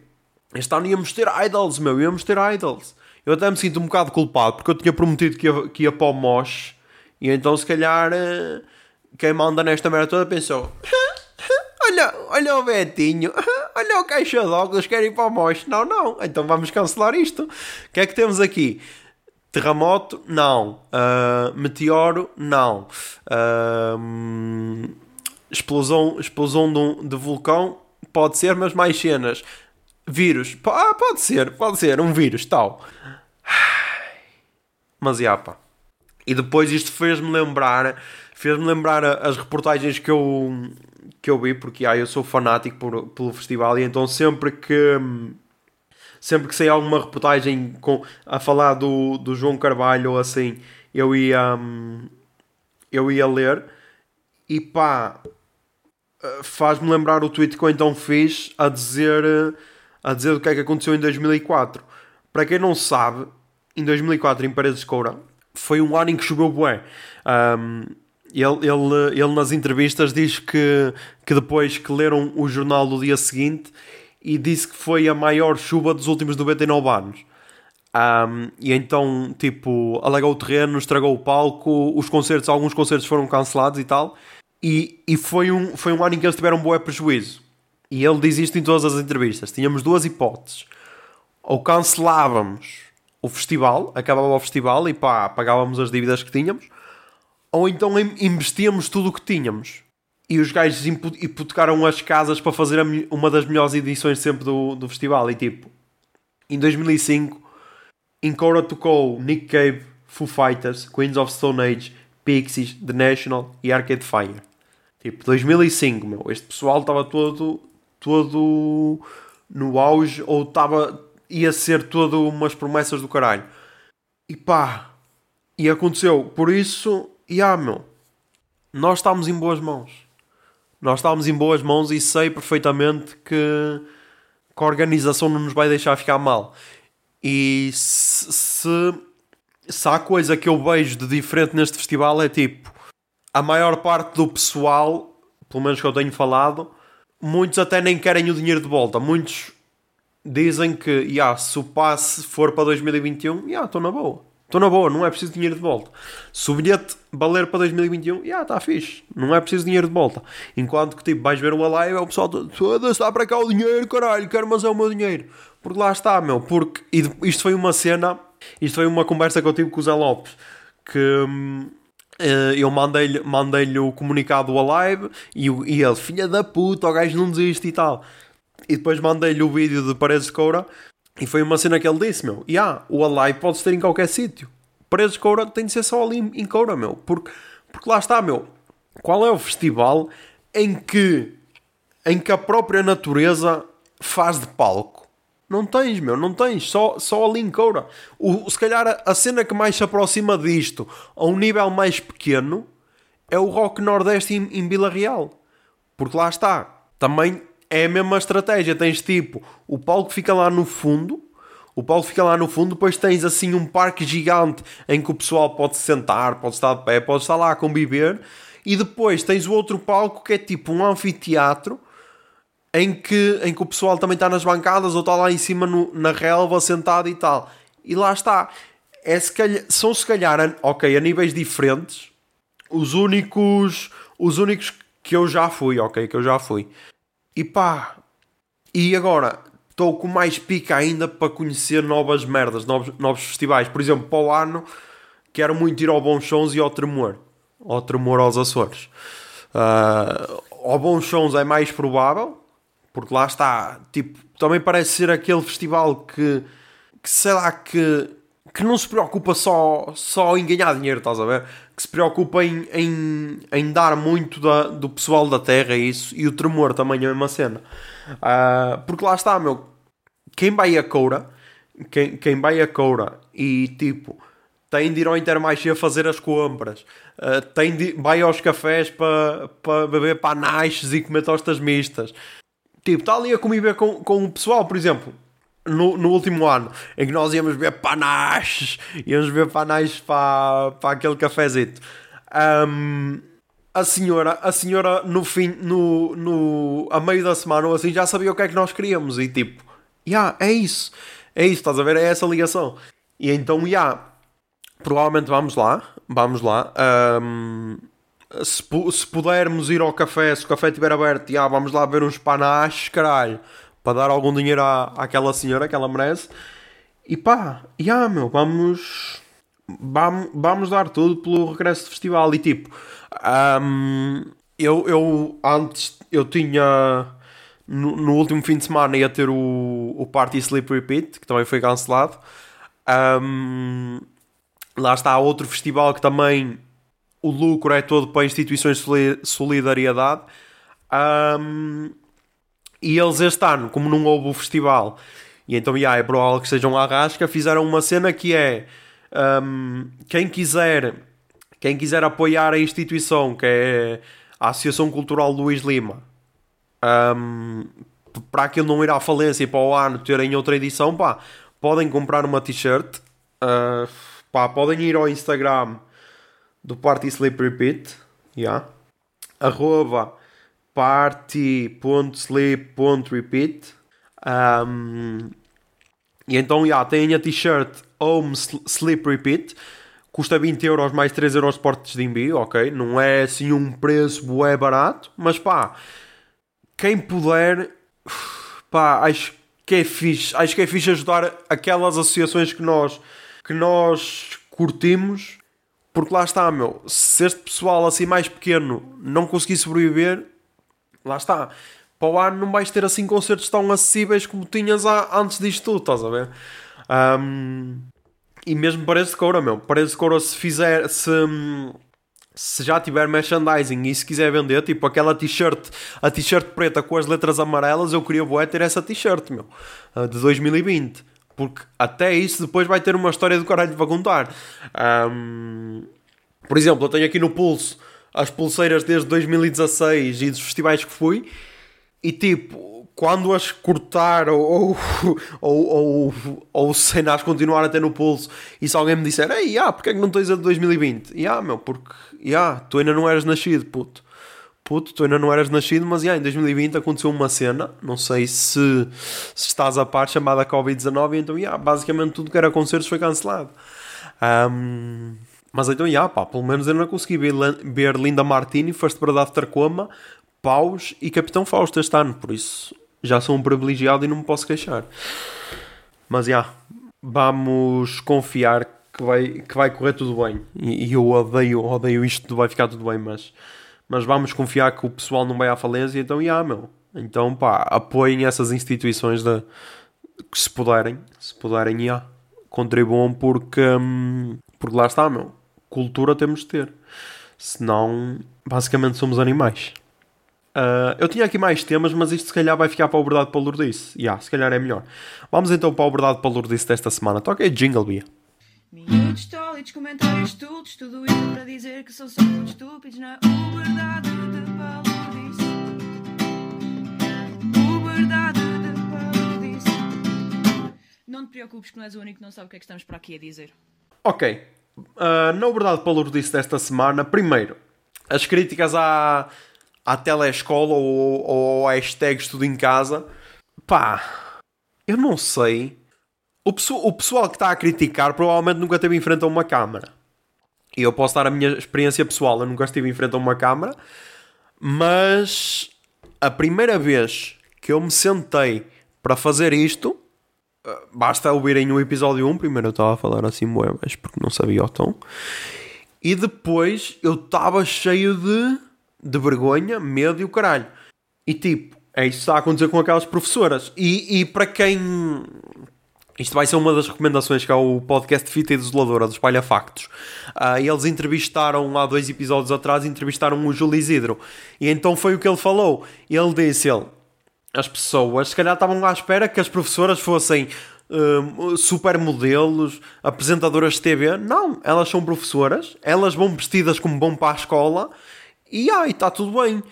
Este ano íamos ter idols, meu, íamos ter idols. Eu até me sinto um bocado culpado porque eu tinha prometido que ia, que ia para o Mosh e então se calhar eh, quem manda nesta merda toda pensou olha, olha o Betinho olha o caixa de óculos, quer ir para o Mosh. Não, não, então vamos cancelar isto. O que é que temos aqui? Terremoto? Não. Uh, meteoro? Não. Uh, explosão explosão de, um, de vulcão? Pode ser, mas mais cenas. Vírus. Ah, pode ser, pode ser, um vírus, tal. Mas, já, pá. E depois isto fez-me lembrar, fez-me lembrar as reportagens que eu, que eu vi, porque ah, eu sou fanático por, pelo festival e então sempre que sempre que saía alguma reportagem com, a falar do, do João Carvalho ou assim, eu ia eu ia ler e pá faz-me lembrar o tweet que eu então fiz a dizer a dizer o que é que aconteceu em 2004. Para quem não sabe, em 2004 em Paredes de Coura foi um ano em que choveu bué. Um, ele, ele, ele nas entrevistas diz que, que depois que leram o jornal do dia seguinte e disse que foi a maior chuva dos últimos 99 anos. Um, e então, tipo, alagou o terreno, estragou o palco, os concertos, alguns concertos foram cancelados e tal. E, e foi, um, foi um ano em que eles tiveram um bom prejuízo. E ele diz isto em todas as entrevistas. Tínhamos duas hipóteses. Ou cancelávamos o festival, acabava o festival e pá, pagávamos as dívidas que tínhamos, ou então investíamos tudo o que tínhamos. E os gajos hipotecaram as casas para fazer uma das melhores edições sempre do, do festival. E tipo, em 2005, em Cora tocou Nick Cave, Foo Fighters, Queens of Stone Age, Pixies, The National e Arcade Fire. Tipo, 2005, meu, este pessoal estava todo, todo no auge ou estava, ia ser todo umas promessas do caralho. E pá, e aconteceu. Por isso, e ah, meu, nós estamos em boas mãos. Nós estamos em boas mãos e sei perfeitamente que, que a organização não nos vai deixar ficar mal. E se, se, se há coisa que eu vejo de diferente neste festival é tipo a maior parte do pessoal, pelo menos que eu tenho falado, muitos até nem querem o dinheiro de volta. Muitos dizem que yeah, se o passe for para 2021, estou yeah, na boa. Estou na boa, não é preciso dinheiro de volta. Se o bilhete valer para 2021, já yeah, está fixe. Não é preciso dinheiro de volta. Enquanto que tipo, vais ver o Alive, é o pessoal todo, está para cá o dinheiro, caralho, quero, mas é o meu dinheiro. Porque lá está, meu. Porque isto foi uma cena, isto foi uma conversa que eu tive com o Zé Lopes. Que hum, eh, eu mandei-lhe mandei o comunicado do Alive e, e ele, filha da puta, o gajo não desiste e tal. E depois mandei-lhe o vídeo de Paredes de Coura e foi uma cena que ele disse, meu. E ah, o Alive pode ter em qualquer sítio. De Coura tem de ser só ali em Coura, meu. Porque, porque lá está, meu. Qual é o festival em que, em que a própria natureza faz de palco? Não tens, meu, não tens. Só, só ali em Coura. O, se calhar a, a cena que mais se aproxima disto, a um nível mais pequeno, é o Rock Nordeste em, em Vila Real. Porque lá está. Também é a mesma estratégia. Tens tipo, o palco fica lá no fundo, o palco fica lá no fundo, depois tens assim um parque gigante em que o pessoal pode se sentar, pode estar de pé, pode estar lá a conviver, e depois tens o outro palco que é tipo um anfiteatro em que, em que o pessoal também está nas bancadas ou está lá em cima no, na relva sentado e tal. E lá está. É se calhar, são se calhar, ok, a níveis diferentes, os únicos, os únicos que eu já fui, ok, que eu já fui. E pá, e agora estou com mais pica ainda para conhecer novas merdas, novos, novos festivais. Por exemplo, para o ano quero muito ir ao Bons Sons e ao Tremor. Ao Tremor aos Açores. Uh, ao Bons Sons é mais provável, porque lá está, tipo, também parece ser aquele festival que, que sei lá, que, que não se preocupa só, só em ganhar dinheiro, estás a ver? Se preocupa em, em, em dar muito da, do pessoal da terra isso, e o tremor também é a mesma cena. Uh, porque lá está, meu, quem vai a Coura, quem, quem vai a Coura e tipo tem de ir ao Intermarché a fazer as compras, uh, tem de, vai aos cafés para pa beber panaches e comer tostas mistas. Tipo, está ali a conviver com, com o pessoal, por exemplo no, no último ano, em que nós íamos ver panaches, íamos ver panaches para, para aquele cafezito. Um, a senhora, a senhora no fim, no, no, a meio da semana ou assim, já sabia o que é que nós queríamos e tipo, yeah, é isso, é isso, estás a ver? É essa ligação. E então, já, yeah, provavelmente vamos lá, vamos lá. Um, se, se pudermos ir ao café, se o café estiver aberto, yeah, vamos lá ver uns panaches, caralho para dar algum dinheiro à, àquela senhora que ela merece. E pá, e ah, meu, vamos, vamos, vamos dar tudo pelo regresso do festival. E tipo, um, eu, eu antes eu tinha no, no último fim de semana ia ter o, o Party Sleep Repeat, que também foi cancelado. Um, lá está outro festival que também o lucro é todo para instituições de solidariedade. Um, e eles este ano, como não houve o festival, e então yeah, é provável que sejam à rasca, fizeram uma cena que é um, quem quiser quem quiser apoiar a instituição, que é a Associação Cultural Luís Lima, um, para aquilo não ir à falência e para o ano terem outra edição, pá, podem comprar uma t-shirt, uh, pá, podem ir ao Instagram do Party Sleep Repeat, yeah, arroba party.sleep.repeat um, e então, yeah, tem a t-shirt Home Sleep Repeat custa 20 euros mais 3 euros de portes de envio, ok? Não é assim um preço bué barato, mas pá, quem puder, pá, acho que é fixe, acho que é fixe ajudar aquelas associações que nós, que nós curtimos, porque lá está, meu, se este pessoal assim mais pequeno não conseguir sobreviver, lá está. Para o ano não vais ter assim concertos tão acessíveis como tinhas antes disto tudo, estás a ver? Um, e mesmo parece de coura, meu. Parece de coura se fizer. Se, se já tiver merchandising e se quiser vender, tipo aquela t-shirt, a t-shirt preta com as letras amarelas, eu queria boé ter essa t-shirt, meu. De 2020. Porque até isso depois vai ter uma história do caralho para contar. Um, por exemplo, eu tenho aqui no pulso as pulseiras desde 2016 e dos festivais que fui. E tipo, quando as cortar ou, ou, ou, ou, sem as continuar a ter no pulso e se alguém me disser, ei, ah, porque é que não tens a de 2020? E ah, meu, porque, ah, tu ainda não eras nascido, puto. Puto, tu ainda não eras nascido, mas yeah, em 2020 aconteceu uma cena, não sei se, se estás a par, chamada Covid-19, então yeah, basicamente tudo que era concertos foi cancelado. Um, mas então, yeah, pá, pelo menos eu não consegui ver, ver Linda Martini, First Bird After Coma, Paus e Capitão Fausto este ano, por isso já sou um privilegiado e não me posso queixar. Mas já, vamos confiar que vai, que vai correr tudo bem. E, e, eu odeio, odeio isto, vai ficar tudo bem, mas, mas vamos confiar que o pessoal não vai à falência, então já, meu. Então pá, apoiem essas instituições de, que se puderem, se puderem, já, contribuam porque, hum, porque lá está, meu. Cultura temos de ter. Senão, basicamente somos animais. Uh, eu tinha aqui mais temas, mas isto se calhar vai ficar para o Verdade para o Lourdice. Yeah, se calhar é melhor. Vamos então para o Verdade para o Lourdice desta semana. Toca aí Jingle Bia. Minutos, tólitos, comentários, tudo, tudo isso para dizer que são só muito estúpidos na Verdade de Palurdice. O Verdade de Palurdice. Não te preocupes que não és o único que não sabe o que é que estamos para aqui a dizer. Ok. Uh, na Verdade Lourdice desta semana, primeiro, as críticas à à telescola ou, ou hashtag estudo em casa, pá, eu não sei. O, o pessoal que está a criticar provavelmente nunca esteve em frente a uma câmara. E eu posso dar a minha experiência pessoal, eu nunca estive em frente a uma câmara, mas a primeira vez que eu me sentei para fazer isto, basta ouvirem o episódio 1, primeiro eu estava a falar assim moedas porque não sabia o tom, e depois eu estava cheio de de vergonha, medo e o caralho. E tipo, é isso que está a acontecer com aquelas professoras. E, e para quem. Isto vai ser uma das recomendações que é o podcast Fita Isoladora dos Palha Factos. Uh, eles entrevistaram há dois episódios atrás, entrevistaram o Júlio Isidro. E então foi o que ele falou. Ele disse: ele, as pessoas se calhar estavam à espera que as professoras fossem uh, supermodelos, apresentadoras de TV. Não, elas são professoras, elas vão vestidas como vão para a escola e ai, está tudo bem.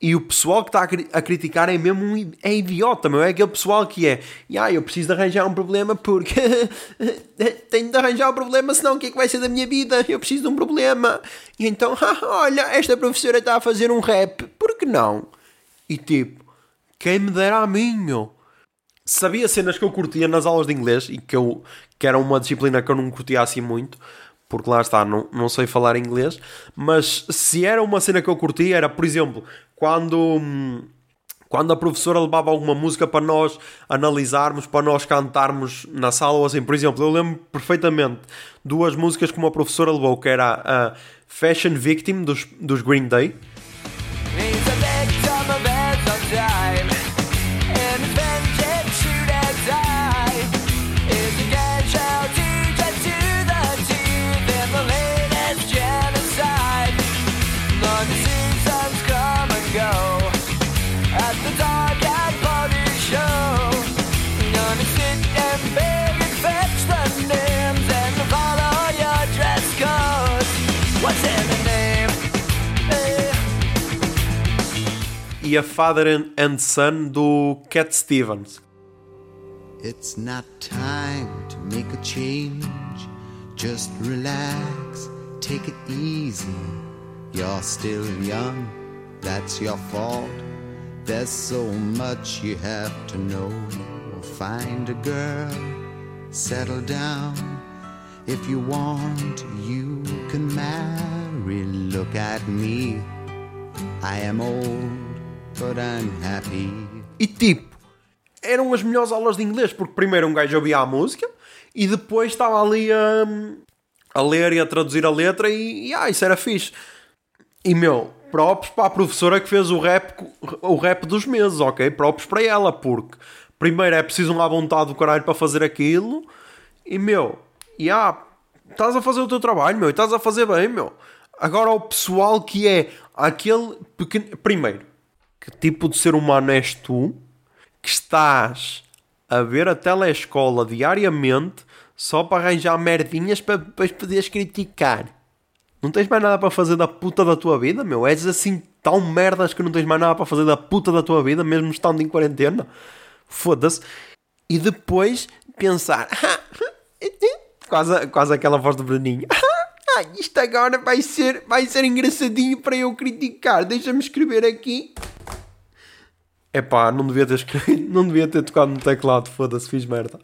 E o pessoal que está a, criticar é mesmo um, é idiota, meu. É aquele pessoal que é, e ai, eu preciso de arranjar um problema porque tenho de arranjar um problema, senão o que é que vai ser da minha vida? Eu preciso de um problema. E então, olha, esta professora está a fazer um rap, por que não? E tipo, quem me dera a mim, meu? Sabia cenas que eu curtia nas aulas de inglês e que, eu, que era uma disciplina que eu não curtia assim muito porque lá está, não, não sei falar inglês, mas se era uma cena que eu curtia, era, por exemplo, quando, quando a professora levava alguma música para nós analisarmos, para nós cantarmos na sala, ou assim, por exemplo, eu lembro perfeitamente duas músicas que uma professora levou, que era a Fashion Victim dos, dos Green Day. E a Father and- Son do Cat Stevens. It's not time to make a change. Just relax, take it easy. You're still young, that's your fault. There's so much you have to know. Find a girl, settle down. If you want, you can marry. Look at me. I am old, but I'm happy. E tipo, eram as melhores aulas de inglês, porque primeiro um gajo ouvia a música e depois estava ali a, a ler e a traduzir a letra e, e ah, isso era fixe. E meu, próprios para a professora que fez o rap, o rap dos meses, ok? Próprios para ela, porque primeiro é preciso uma vontade do caralho para fazer aquilo e meu, e ah, estás a fazer o teu trabalho, meu, e estás a fazer bem, meu. Agora o pessoal que é aquele pequeno. Primeiro, que tipo de ser humano és tu que estás a ver a telescola diariamente só para arranjar merdinhas para depois poderes criticar? Não tens mais nada para fazer da puta da tua vida, meu? És assim tão merdas que não tens mais nada para fazer da puta da tua vida, mesmo estando em quarentena? Foda-se. E depois pensar. quase, quase aquela voz do Bruninho. Ah, isto agora vai ser, vai ser engraçadinho para eu criticar. Deixa-me escrever aqui. Epá, não devia ter escrito, não devia ter tocado no teclado, foda-se, fiz merda.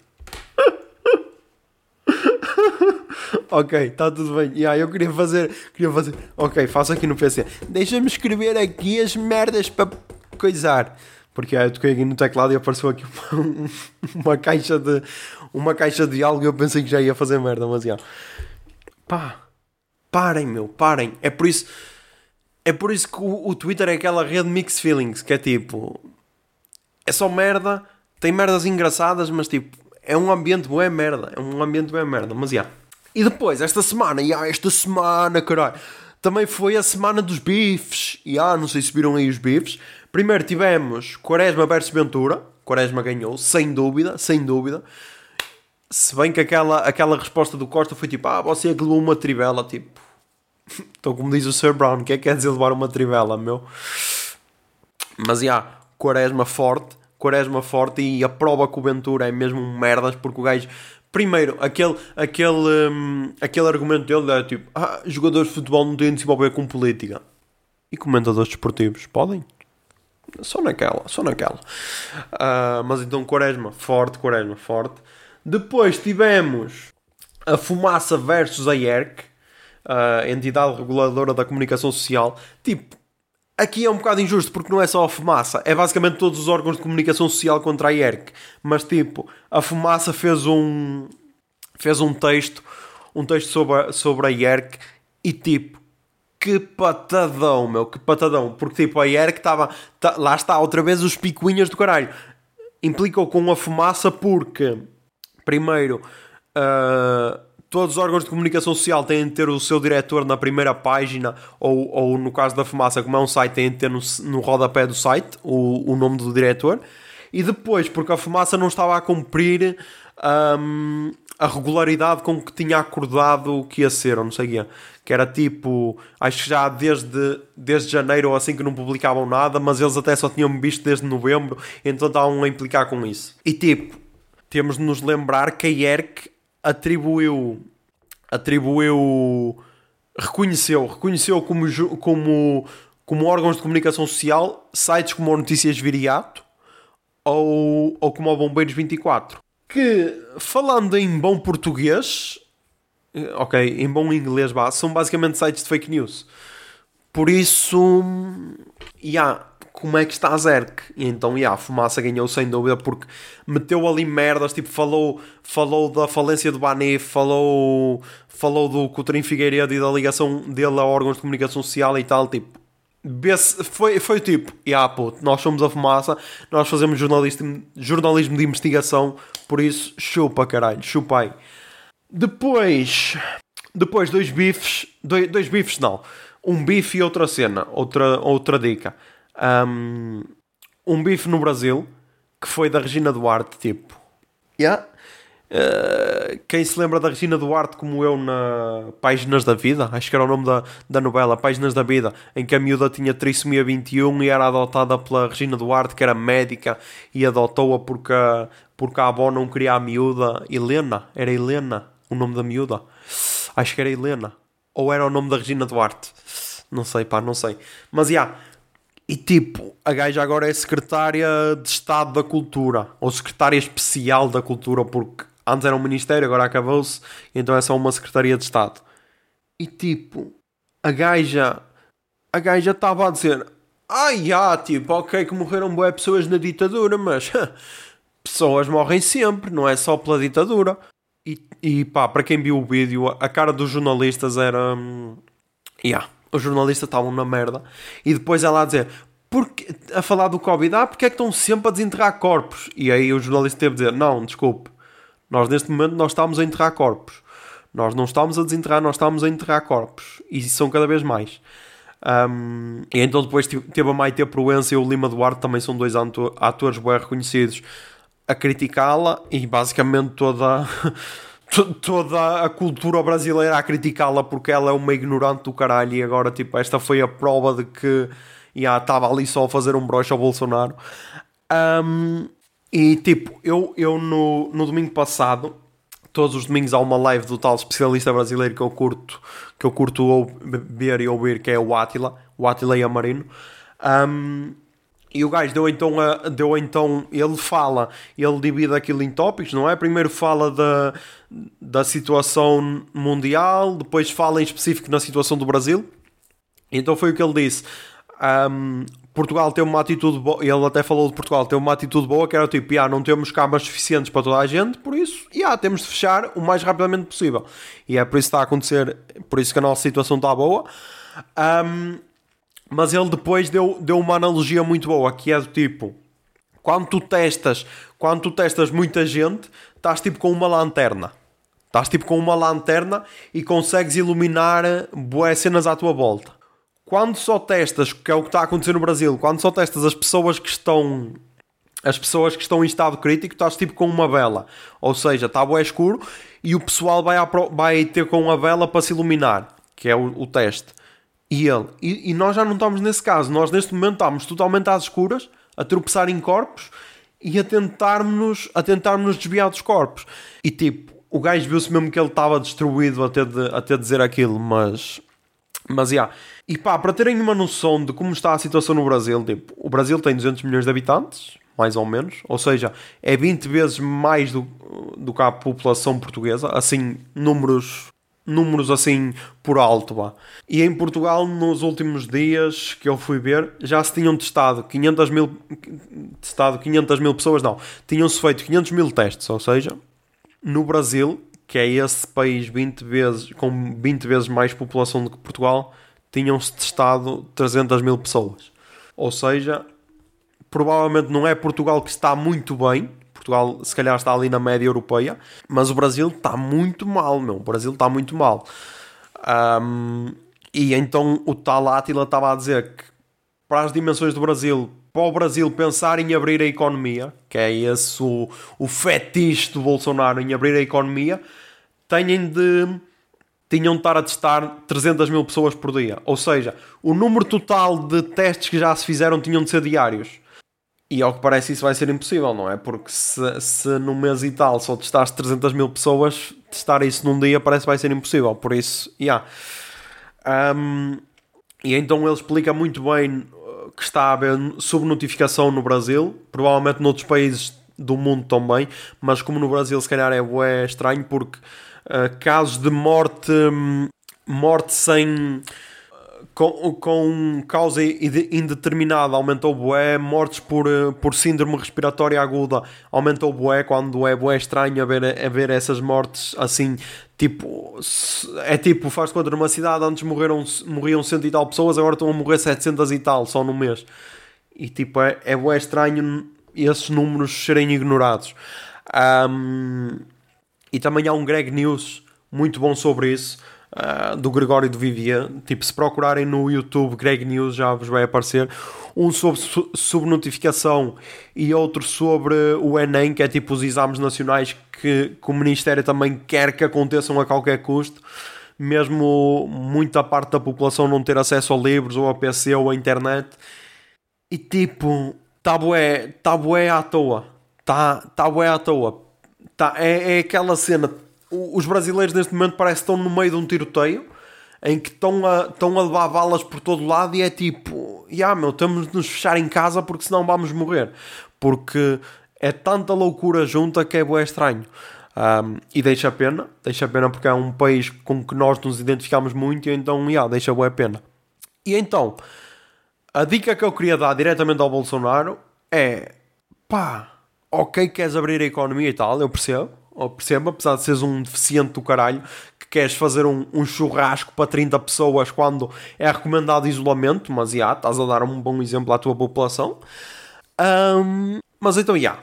ok, está tudo bem. Yeah, eu queria fazer, queria fazer. Ok, faço aqui no PC. Deixa-me escrever aqui as merdas para coisar. Porque ah, eu toquei aqui no teclado e apareceu aqui uma, uma caixa de uma caixa de algo e eu pensei que já ia fazer merda, mas já. Pá, parem, meu, parem. É por isso, é por isso que o, o Twitter é aquela rede mixed feelings, que é tipo, é só merda, tem merdas engraçadas, mas tipo, é um ambiente bué merda, é um ambiente bué merda, mas já. E depois, esta semana, já, esta semana, caralho, também foi a semana dos bifes, já, não sei se viram aí os bifes. Primeiro tivemos Quaresma versus Ventura, Quaresma ganhou, sem dúvida, sem dúvida. Se bem que aquela, aquela resposta do Costa foi tipo, ah, você é que levou uma trivela, tipo, Então, como diz o Sir Brown, o que é que quer dizer levar uma trivela, meu? Mas, já, Quaresma forte, Quaresma forte e a prova que o Ventura é mesmo um merdas, porque o gajo... Primeiro, aquele, aquele, hum, aquele argumento dele era tipo, ah, jogadores de futebol não têm de se envolver com política. E comentadores desportivos, podem? Só naquela, só naquela. Ah, mas então Quaresma, forte, Quaresma, forte. Depois tivemos a Fumaça versus a ERC, a entidade reguladora da comunicação social. Tipo, aqui é um bocado injusto porque não é só a Fumaça, é basicamente todos os órgãos de comunicação social contra a ERC. Mas tipo, a Fumaça fez um fez um texto, um texto sobre a, sobre a ERC e tipo, que patadão, meu, que patadão. Porque tipo, a ERC estava. lá está, outra vez os picuinhas do caralho. Implicou com a fumaça porque, primeiro, ah, todos os órgãos de comunicação social têm de ter o seu diretor na primeira página, ou, ou no caso da fumaça, como é um site, têm de ter no, no rodapé do site o, o nome do diretor. E depois, porque a fumaça não estava a cumprir ahm, a regularidade com que tinha acordado que ia ser, ou não sei o quê. Que era tipo, acho que já desde, desde janeiro ou assim que não publicavam nada, mas eles até só tinham visto desde novembro, então estavam a implicar com isso. E tipo, temos de nos lembrar que a ERC atribuiu, atribuiu, reconheceu, reconheceu como, como, como órgãos de comunicação social sites como o Notícias Viriato ou, ou como o Bombeiros 24. Que, falando em bom português, eh, ok, em bom inglês, são basicamente sites de fake news. Por isso, yeah, como é que está a Zerk? E então, yeah, a Fumaça ganhou sem dúvida porque meteu ali merdas, tipo, falou, falou da falência do Banif, falou, falou do Coutinho Figueiredo e da ligação dele a órgãos de comunicação social e tal, tipo, foi, foi tipo, yeah, puto, nós somos a Fumaça, nós fazemos jornalismo, jornalismo de investigação, por isso, chupa, caralho, chupa aí. Depois, depois dois bifes, dois, dois bifes não, um bife e outra cena, outra, outra dica. Um, um bife no Brasil, que foi da Regina Duarte, tipo, Yeah. Uh, quem se lembra da Regina Duarte como eu na Páginas da Vida, acho que era o nome da, da novela, Páginas da Vida, em que a miúda tinha trissomia 21 e era adotada pela Regina Duarte, que era médica, e adotou-a porque, a- porque a avó não queria a miúda. Helena, era Helena o nome da miúda. Acho que era Helena. Ou era o nome da Regina Duarte. Não sei, pá, não sei. Mas, já. E tipo, a gaja agora é secretária de Estado da Cultura. Ou secretária especial da Cultura, porque antes era um ministério, agora acabou-se. Então é só uma secretaria de Estado. E tipo, a gaja... A gaja estava a dizer... Ai, ah, tipo, ok que morreram boas pessoas na ditadura, mas... pessoas morrem sempre, não é só pela ditadura. E, e pá, para quem viu o vídeo, a cara dos jornalistas era. hum, Yeah, os jornalistas estavam na merda. E depois ela a dizer. Porque, a falar do Covid, ah, porque é que estão sempre a desenterrar corpos? E aí o jornalista teve de dizer: Não, desculpe, nós neste momento nós estamos a enterrar corpos. Nós não estamos a desenterrar, nós estamos a enterrar corpos. E são cada vez mais. Um, e então depois teve a Maite Proença e o Lima Duarte, também são dois ato- atores bem reconhecidos, a criticá-la e basicamente toda, to- toda a cultura brasileira a criticá-la porque ela é uma ignorante do caralho e agora tipo esta foi a prova de que já estava ali só a fazer um broche ao Bolsonaro. Um, e tipo, eu, eu no, no domingo passado, todos os domingos há uma live do tal especialista brasileiro que eu curto, que eu curto ver e ouvir, que é o Átila, o Átila e Amarino. Um, e o gajo deu então, a, deu então, ele fala, ele divide aquilo em tópicos, não é? Primeiro fala da, da situação mundial, depois fala em específico na situação do Brasil. Então foi o que ele disse. Um, Portugal tem uma atitude boa, ele até falou de Portugal, tem uma atitude boa que era tipo, "Ya, não temos camas suficientes para toda a gente, por isso, ya, temos de fechar o mais rapidamente possível. E é por isso que está a acontecer, por isso que a nossa situação está boa. Um, mas ele depois deu, deu uma analogia muito boa, que é do tipo, quando tu testas, quando tu testas muita gente, estás tipo com uma lanterna. Estás tipo com uma lanterna e consegues iluminar boas cenas à tua volta. Quando só testas, que é o que está a acontecer no Brasil, quando só testas as pessoas que estão as pessoas que estão em estado crítico, estás tipo com uma vela. Ou seja, está bué escuro e o pessoal vai, vai ter com a vela para se iluminar, que é o, o teste. E ele, e, e nós já não estamos nesse caso, nós neste momento estamos totalmente às escuras, a tropeçar em corpos e a tentarmos, a tentarmos desviar dos corpos. E tipo, o gajo viu-se mesmo que ele estava destruído a ter de, a ter de dizer aquilo, mas mas, já. E pá, para terem uma noção de como está a situação no Brasil, tipo, o Brasil tem 200 milhões de habitantes, mais ou menos, ou seja, é 20 vezes mais do, do que a população portuguesa, assim, números, números assim por alto, vá. E em Portugal, nos últimos dias que eu fui ver, já se tinham testado 500 mil, testado 500 mil pessoas, não, tinham-se feito 500 mil testes, ou seja, no Brasil, que é esse país 20 vezes, com 20 vezes mais população do que Portugal, tinham-se testado 300 mil pessoas. Ou seja, provavelmente não é Portugal que está muito bem. Portugal, se calhar, está ali na média europeia. Mas o Brasil está muito mal, meu. O Brasil está muito mal. Ahm, e então o tal Átila estava a dizer que para as dimensões do Brasil, para o Brasil pensar em abrir a economia, que é esse o, o fetiche do Bolsonaro em abrir a economia, têm de tinham de estar a testar 300 mil pessoas por dia. Ou seja, o número total de testes que já se fizeram tinham de ser diários. E ao que parece isso vai ser impossível, não é? Porque se, se num mês e tal só testaste 300 mil pessoas, testar isso num dia parece que vai ser impossível. Por isso, yeah. Um, e então ele explica muito bem uh, que está a haver subnotificação no Brasil, provavelmente noutros países do mundo também, mas como no Brasil se calhar é, bué estranho porque uh, casos de morte, hum, morte sem com, com causa inde- indeterminada aumentou bué, mortes por, eh, por síndrome respiratória aguda aumentou bué, quando é bué estranho haver, haver essas mortes assim, tipo, é tipo, faz contra uma cidade, antes morreram, morriam cento e tal pessoas, agora estão a morrer 700 e tal, só no mês. E tipo, é, é bué estranho esses números serem ignorados. Ahm, e também há um Greg News muito bom sobre isso. Ah, do Gregório do Vivier. Tipo, se procurarem no YouTube Greg News já vos vai aparecer. Um sobre su- subnotificação e outro sobre o Enem, que é tipo os exames nacionais que, que o Ministério também quer que aconteçam a qualquer custo. Mesmo muita parte da população não ter acesso a livros ou a PC ou a internet. E tipo, tá bué, tá à toa. Tá, tá bué à toa. Tá, é, é aquela cena. Os brasileiros neste momento parece que estão no meio de um tiroteio em que estão a, estão a levar balas por todo lado e é tipo, já meu, temos de nos fechar em casa porque senão vamos morrer. Porque é tanta loucura junta que é bué estranho. Um, e deixa pena, deixa pena porque é um país com que nós nos identificamos muito e então, já, deixa bué pena. E então, a dica que eu queria dar diretamente ao Bolsonaro é pá, ok, queres abrir a economia e tal, eu percebo, eu percebo, apesar de seres um deficiente do caralho, que queres fazer um, um churrasco para 30 pessoas quando é recomendado isolamento, mas já, estás a dar um bom exemplo à tua população. Ahm, mas então, já.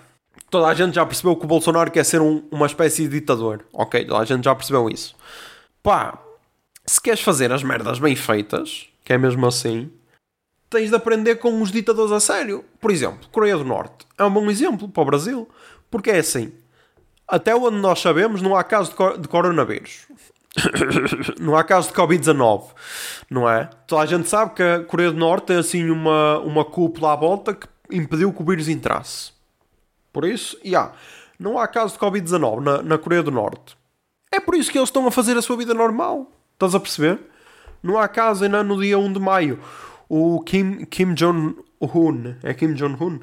Toda a gente já percebeu que o Bolsonaro quer ser um- uma espécie de ditador. Ok, toda a gente já percebeu isso. Pá, se queres fazer as merdas bem feitas, que é mesmo assim, tens de aprender com os ditadores a sério. Por exemplo, Coreia do Norte é um bom exemplo para o Brasil. Porque é assim, até onde nós sabemos, não há caso de, co- de coronavírus. não há caso de Covid-19, não é? Toda a gente sabe que a Coreia do Norte tem assim uma, uma cúpula à volta que impediu que o vírus entrasse. Por isso, já, não há caso de Covid-19 na, na Coreia do Norte. É por isso que eles estão a fazer a sua vida normal. Estás a perceber? Não há caso ainda no dia 1 de maio. O Kim, Kim Jong-un, é Kim Jong-un?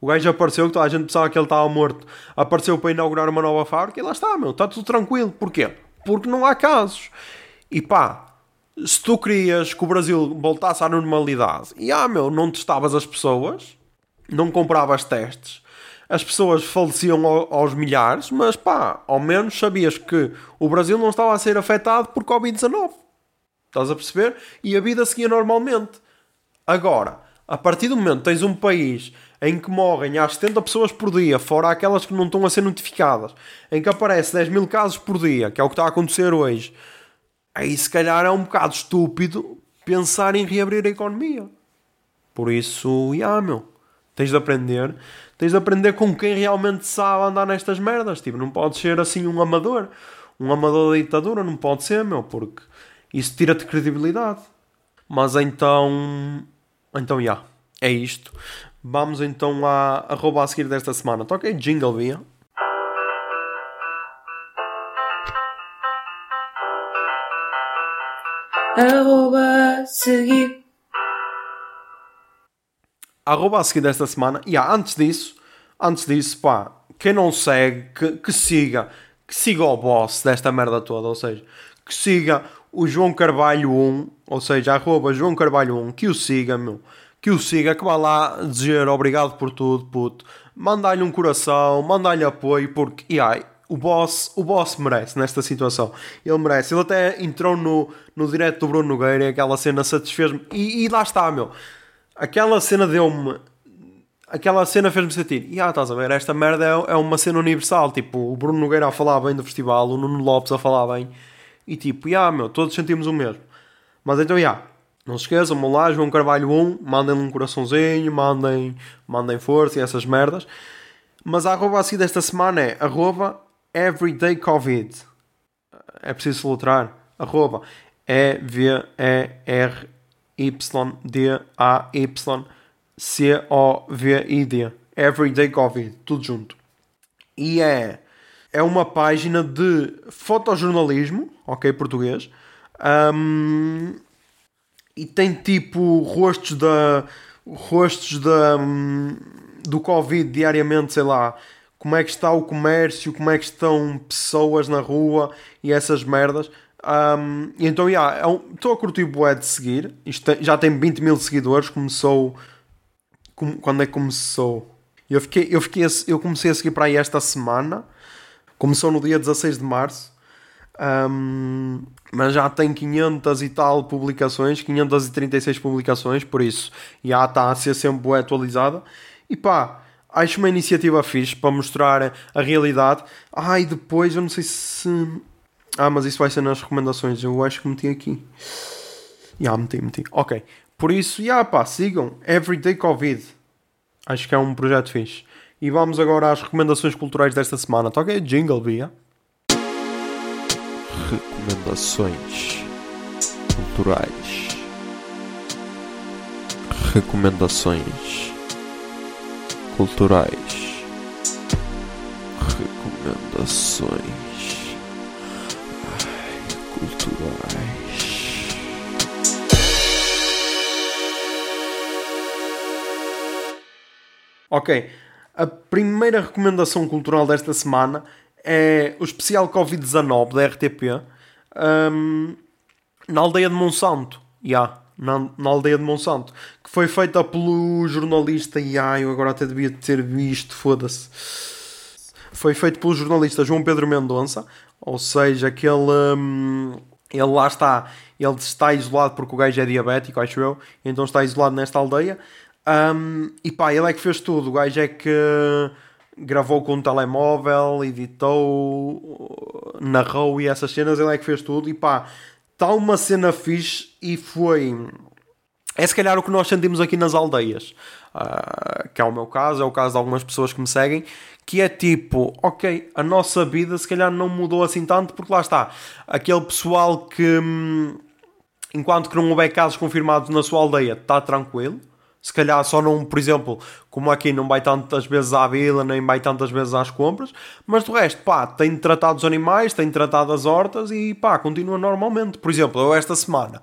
O gajo apareceu, que toda a gente pensava que ele estava morto. Apareceu para inaugurar uma nova fábrica e lá está, meu. Está tudo tranquilo. Porquê? Porque não há casos. E pá, se tu querias que o Brasil voltasse à normalidade e ah, meu, não testavas as pessoas, não compravas testes, as pessoas faleciam ao- aos milhares, mas pá, ao menos sabias que o Brasil não estava a ser afetado por Covid-19. Estás a perceber? E a vida seguia normalmente. Agora, a partir do momento que tens um país em que morrem às 70 pessoas por dia, fora aquelas que não estão a ser notificadas, em que aparece 10 mil casos por dia, que é o que está a acontecer hoje, aí se calhar é um bocado estúpido pensar em reabrir a economia. Por isso, já, meu, tens de aprender. Tens de aprender com quem realmente sabe andar nestas merdas. Tipo, não pode ser assim um amador. Um amador da ditadura, não pode ser, meu, porque isso tira-te credibilidade. Mas então. Então, já. É isto. Vamos então à arroba a seguir desta semana. Toca aí jingle, via. Arroba seguir. arroba a seguir desta semana. E ah, antes disso, antes disso, pá, quem não segue, que, que siga, que siga o boss desta merda toda, ou seja, que siga o João Carvalho 1, ou seja, arroba João Carvalho 1, que o siga, meu, que o siga, que vá lá dizer obrigado por tudo, puto, mandar-lhe um coração, mandar-lhe apoio, porque, e ai, o boss, o boss merece nesta situação. Ele merece. Ele até entrou no, no direto do Bruno Nogueira aquela cena satisfez-me. E, e lá está, meu. Aquela cena deu-me. Aquela cena fez-me sentir. E ah, estás a ver? Esta merda é, é uma cena universal. Tipo, o Bruno Nogueira a falar bem do festival, o Nuno Lopes a falar bem. E tipo, ah, meu, todos sentimos o mesmo. Mas então, já. Não se esqueçam, vão lá, João Carvalho 1, mandem-lhe um coraçãozinho, mandem, mandem força e essas merdas. Mas a arroba assim desta semana é arroba everyday covid. É preciso soletrar. Arroba E-V-E-R-Y-D-A-Y-C-O-V-I-D. Everyday covid. Tudo junto. E é, é uma página de fotojornalismo, ok, português. Ahm, e tem tipo rostos da rostos da hum, do Covid diariamente, sei lá, como é que está o comércio, como é que estão pessoas na rua e essas merdas. Um, e então, estou yeah, é um, a curtir bué de seguir. Isto já tem 20 mil seguidores. Começou. com- quando é que começou? Eu, fiquei, eu, fiquei, eu comecei a seguir para aí esta semana. Começou no dia 16 de março. Um, mas já tem 500 e tal publicações, 536 publicações, por isso já está a ser sempre atualizada. E pá, acho uma iniciativa fixe para mostrar a realidade. Ah, e depois eu não sei se Ah, mas isso vai ser nas recomendações. Eu acho que meti aqui. Já, meti, meti. Ok. Por isso, já pá, sigam Everyday Covid. Acho que é um projeto fixe. E vamos agora às recomendações culturais desta semana. Tá ok? Jingle, via. Recomendações culturais. Recomendações culturais. Recomendações ai, culturais. Ok, a primeira recomendação cultural desta semana é o especial Covid-19 da RTP hum, na aldeia de Monsanto. Yeah, na, na aldeia de Monsanto, que foi feita pelo jornalista. Yeah, eu agora até devia ter visto, foda-se. Foi feito pelo jornalista João Pedro Mendonça, ou seja, que ele, hum, ele lá está, ele está isolado porque o gajo é diabético, acho eu, então está isolado nesta aldeia. Um, e pá, ele é que fez tudo. O gajo é que gravou com um telemóvel, editou, narrou e essas cenas. Ele é que fez tudo. E pá, está uma cena fixe e foi. É se calhar o que nós sentimos aqui nas aldeias. Uh, que é o meu caso, é o caso de algumas pessoas que me seguem. Que é tipo, ok, a nossa vida se calhar não mudou assim tanto, porque lá está. Aquele pessoal que, hum, enquanto que não houver casos confirmados na sua aldeia, está tranquilo se calhar só não, por exemplo, como aqui não vai tantas vezes à vila, nem vai tantas vezes às compras, mas do resto, pá, tem tratado os animais, tem tratado as hortas e pá, continua normalmente. Por exemplo, eu esta semana,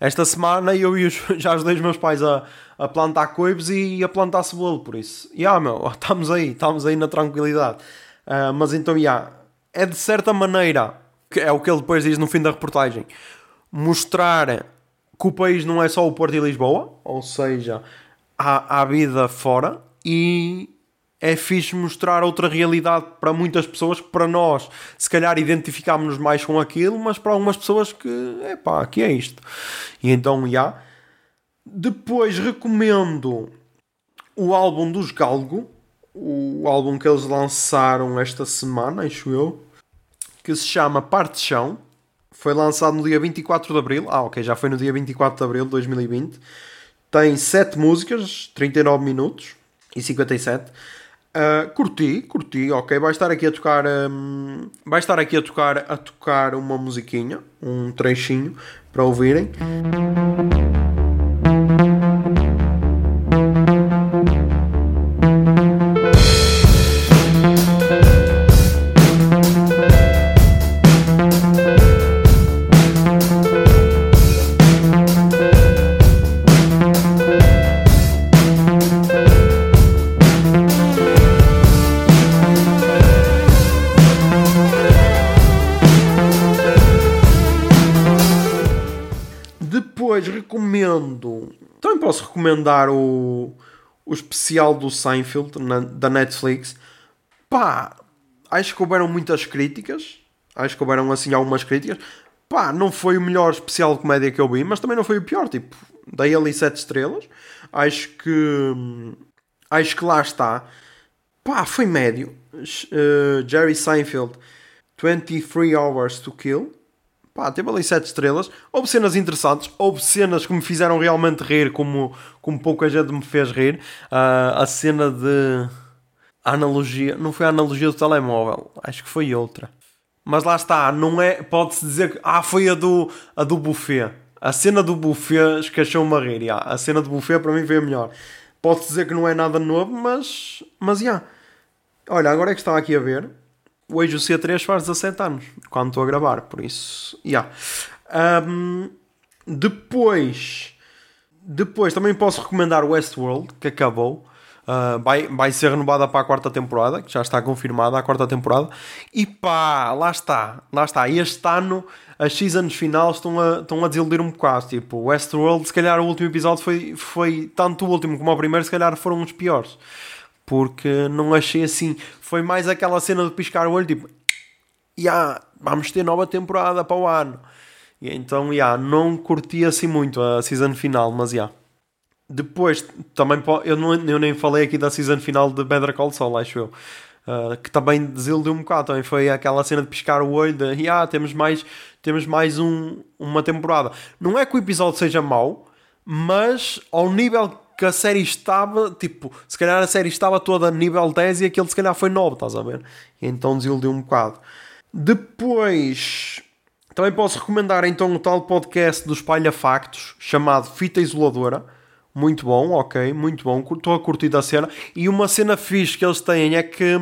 esta semana eu e os, já ajudei os meus pais a, a plantar coibos e a plantar cebola, por isso, já yeah, meu, estamos aí, estamos aí na tranquilidade. Uh, mas então, já, yeah, é de certa maneira, que é o que ele depois diz no fim da reportagem, mostrar que o país não é só o Porto e Lisboa, ou seja, há, há vida fora e é fixe mostrar outra realidade para muitas pessoas que para nós se calhar identificámos-nos mais com aquilo, mas para algumas pessoas que é pá, aqui é isto. E então, já. Depois recomendo o álbum dos Galgo, o álbum que eles lançaram esta semana, acho eu, que se chama Parte Chão. Foi lançado no dia 24 de Abril. Ah, ok, já foi no dia 24 de Abril de 2020. Tem 7 músicas, 39 minutos e 57. Uh, curti, curti, ok. Vai estar aqui a tocar. Um, vai estar aqui a tocar a tocar uma musiquinha, um trechinho para ouvirem. Posso recomendar o, o especial do Seinfeld na, da Netflix. Pá, acho que houveram muitas críticas. Acho que houveram assim algumas críticas. Pá, não foi o melhor especial de comédia que eu vi, mas também não foi o pior. Tipo, dei ali 7 estrelas. Acho que. Acho que lá está. Pá, foi médio. Uh, Jerry Seinfeld, 23 Hours to Kill. Pá, teve ali 7 estrelas. Houve cenas interessantes, houve cenas que me fizeram realmente rir, como, como pouca gente me fez rir. Uh, a cena de. A analogia. Não foi a analogia do telemóvel, acho que foi outra. Mas lá está, não é. Pode-se dizer que. Ah, foi a do, a do buffet. A cena do buffet escachou-me a rir. A cena do buffet para mim foi a melhor. Pode-se dizer que não é nada novo, mas. Mas já. Olha, agora é que estava aqui a ver hoje o C3 faz 17 anos, quando estou a gravar, por isso. Yeah. Um, depois, depois também posso recomendar Westworld, que acabou. Uh, vai, vai ser renovada para a quarta temporada, que já está confirmada a quarta temporada. E pá, lá está, lá está. Este ano as seasons finais estão a, estão a desiludir um bocado. Tipo, Westworld, se calhar o último episódio foi, foi tanto o último como o primeiro, se calhar foram os piores porque não achei assim. Foi mais aquela cena de piscar o olho, tipo, yeah, vamos ter nova temporada para o ano. E então, yeah, não curti assim muito a season final, mas yeah. Depois, também, eu, não, eu nem falei aqui da season final de Better Call Saul, acho eu. Uh, que também desiludiu um bocado. Também foi aquela cena de piscar o olho de ah, temos mais, temos mais um, uma temporada. Não é que o episódio seja mau, mas ao nível a série estava, tipo, se calhar a série estava toda a nível 10 e aquele se calhar foi 9, estás a ver? Então desiludiu um bocado. Depois, também posso recomendar então o tal podcast do Espalha Factos, chamado Fita Isoladora. Muito bom, ok, muito bom. Estou a curtir da cena. E uma cena fixe que eles têm é que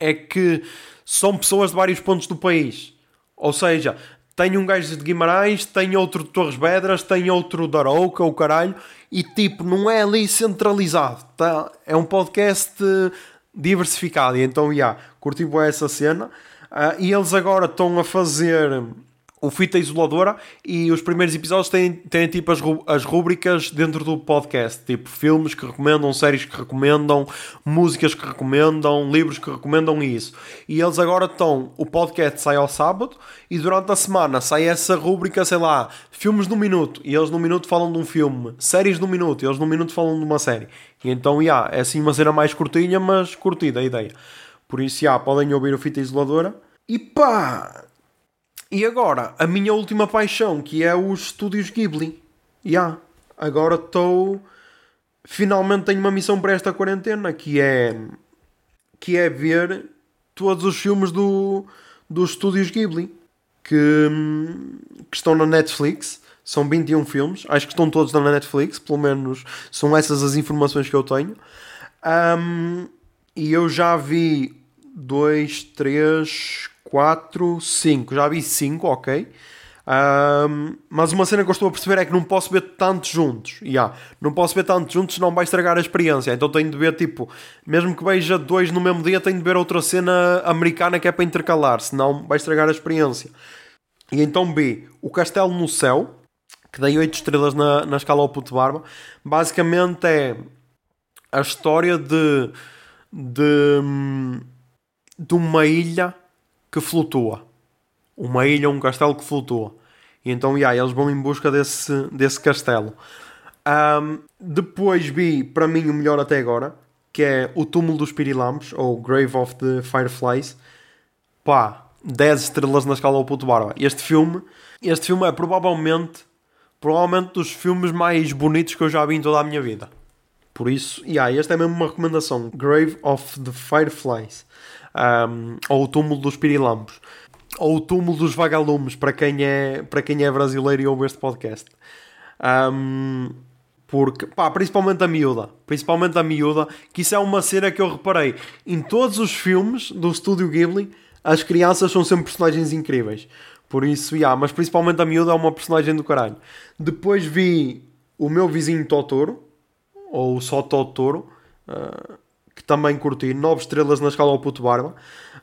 é que são pessoas de vários pontos do país. Ou seja, tem um gajo de Guimarães, tem outro de Torres Vedras, tem outro de Arouca, o caralho, e tipo, não é ali centralizado. Tá? É um podcast diversificado. E então, já, yeah, curti bem essa cena. Uh, e eles agora estão a fazer o Fita Isoladora e os primeiros episódios têm, têm tipo as, as rúbricas dentro do podcast, tipo filmes que recomendam, séries que recomendam, músicas que recomendam, livros que recomendam e isso. E eles agora estão, o podcast sai ao sábado e durante a semana sai essa rúbrica, sei lá, filmes no minuto, e eles no minuto falam de um filme, séries no minuto, e eles no minuto falam de uma série. E então, yeah, é assim uma cena mais curtinha, mas curtida a ideia. Por isso, yeah, podem ouvir o Fita Isoladora. E pá, e agora, a minha última paixão, que é os estúdios Ghibli. Ya, yeah, agora estou. Finalmente tenho uma missão para esta quarentena, que é. que é ver todos os filmes do, dos estúdios Ghibli. Que, que estão na Netflix. São 21 filmes. Acho que estão todos na Netflix. Pelo menos são essas as informações que eu tenho. Um, e eu já vi 2, 3, 4, 5. Já vi 5, ok. Um, mas uma cena que eu estou a perceber é que não posso ver tantos juntos. Yeah. Não posso ver tantos juntos, senão vai estragar a experiência. Então tenho de ver, tipo, mesmo que veja dois no mesmo dia, tenho de ver outra cena americana que é para intercalar, senão vai estragar a experiência. E então vi O Castelo no Céu, que dei 8 estrelas na, na escala ao puto barba. Basicamente é a história de, de, de uma ilha que flutua. Uma ilha, um castelo que flutua. E então, yeah, eles vão em busca desse, desse castelo. Um, depois vi, para mim, o melhor até agora, que é O Túmulo dos Pirilampos, ou Grave of the Fireflies. Pá, 10 estrelas na escala ao puto barba. Este filme, este filme é provavelmente, provavelmente dos filmes mais bonitos que eu já vi em toda a minha vida. Por isso, yeah, esta é mesmo uma recomendação. Grave of the Fireflies um, ou o túmulo dos pirilampos, ou o túmulo dos vagalumes, para quem é, para quem é brasileiro e ouve este podcast. Um, porque, pá, principalmente a miúda, principalmente a miúda, que isso é uma cena que eu reparei em todos os filmes do estúdio Ghibli, as crianças são sempre personagens incríveis. Por isso, yeah, mas principalmente a miúda é uma personagem do caralho. Depois vi o meu vizinho Totoro, ou só Totoro, uh, que também curti, 9 estrelas na escala ao puto barba.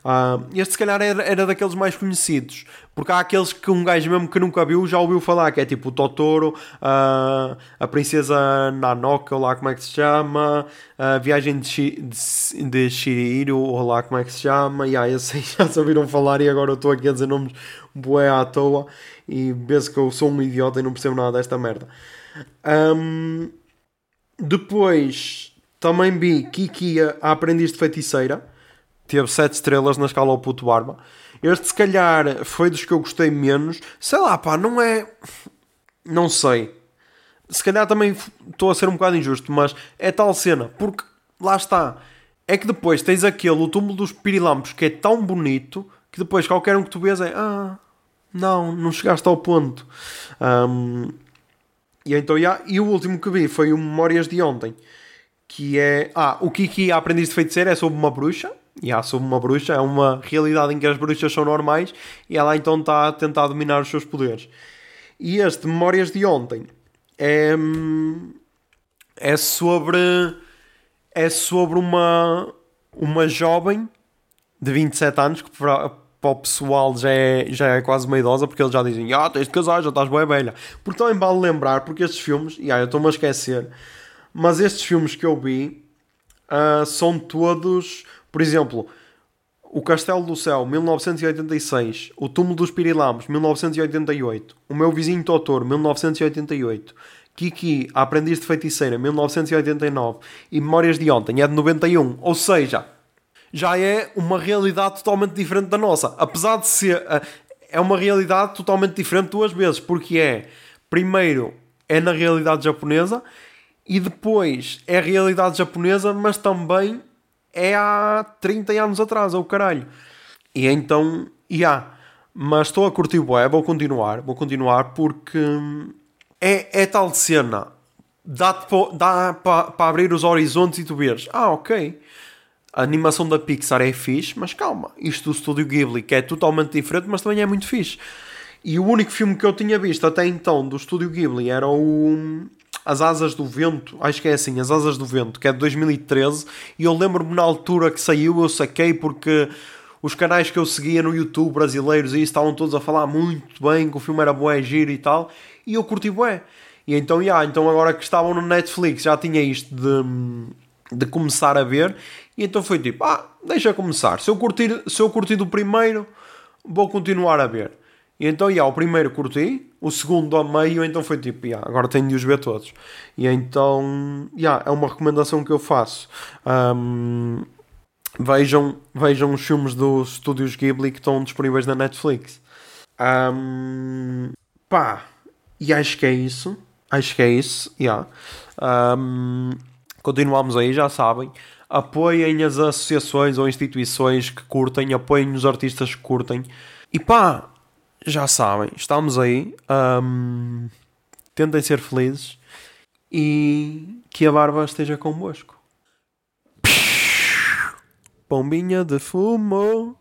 Uh, este se calhar era, era daqueles mais conhecidos, porque há aqueles que um gajo mesmo que nunca viu já ouviu falar, que é tipo o Totoro, uh, a Princesa Nanoka, ou lá como é que se chama, a Viagem de, Shi, de, de Shihiro, ou lá como é que se chama, e yeah, esses já se ouviram falar e agora eu estou aqui a dizer nomes bué à toa e vê-se que eu sou um idiota e não percebo nada desta merda. Um, depois também vi Kiki, a aprendiz de feiticeira. Teve 7 estrelas na escala ao puto barba. Este, se calhar, foi dos que eu gostei menos. Sei lá, pá, não é. Não sei. Se calhar também estou a ser um bocado injusto, mas é tal cena. Porque, lá está. É que depois tens aquele, o túmulo dos pirilampos, que é tão bonito que depois qualquer um que tu vês é. Ah, não, não chegaste ao ponto. Um, e então, yeah, e o último que vi foi o Memórias de Ontem que é. Ah, o Kiki, aprendiz de feiticeiro, é sobre uma bruxa. E há sobre uma bruxa, é uma realidade em que as bruxas são normais e ela então está a tentar dominar os seus poderes. E este Memórias de Ontem é. é sobre. é sobre uma. uma jovem de 27 anos que para, para o pessoal já é, já é quase uma idosa porque eles já dizem ah, tens de casar, já estás bem velha. Porque também vale lembrar, porque estes filmes, e ah, eu estou-me a esquecer mas estes filmes que eu vi uh, são todos, por exemplo, O Castelo do Céu, 1986, O Túmulo dos Pirilampos, 1988, O Meu Vizinho Totoro, 1988, Kiki, A Aprendiz de Feiticeira, 1989 e Memórias de Ontem, é de 91. Ou seja, já é uma realidade totalmente diferente da nossa. Apesar de ser. eh, É uma realidade totalmente diferente duas vezes, porque é. Primeiro, é na realidade japonesa e depois é a realidade japonesa, mas também é há 30 anos atrás, ou caralho. E então, e há. Mas estou a curtir o web, vou continuar, vou continuar porque hum, é, é tal cena. Po- dá para abrir os horizontes e tu veres, ah, ok. A animação da Pixar é fixe, mas calma, isto do estúdio Ghibli, que é totalmente diferente, mas também é muito fixe. E o único filme que eu tinha visto até então do estúdio Ghibli era o As Asas do Vento, acho que é assim, As Asas do Vento, que é de 2013, e eu lembro-me na altura que saiu, eu saquei porque os canais que eu seguia no YouTube brasileiros e isso estavam todos a falar muito bem, que o filme era bué, giro e tal, e eu curti bué. E então, já, então agora que estavam no Netflix já tinha isto de, de começar a ver, e então foi tipo, ah, deixa começar. Se eu curtir, se eu curtir do primeiro, vou continuar a ver. E então, já, o primeiro curti, o segundo a meio, então foi tipo, já, agora tenho de os ver todos. E então, já, é uma recomendação que eu faço. Ahm, vejam, vejam os filmes dos estúdios Ghibli que estão disponíveis na Netflix. Ahm, pá, e acho que é isso. Acho que é isso, já. Ahm, continuamos aí, já sabem. Apoiem as associações ou instituições que curtem, apoiem os artistas que curtem. E pá, já sabem, estamos aí. Ahm, tentem ser felizes e que a barba esteja convosco. Pombinha de fumo.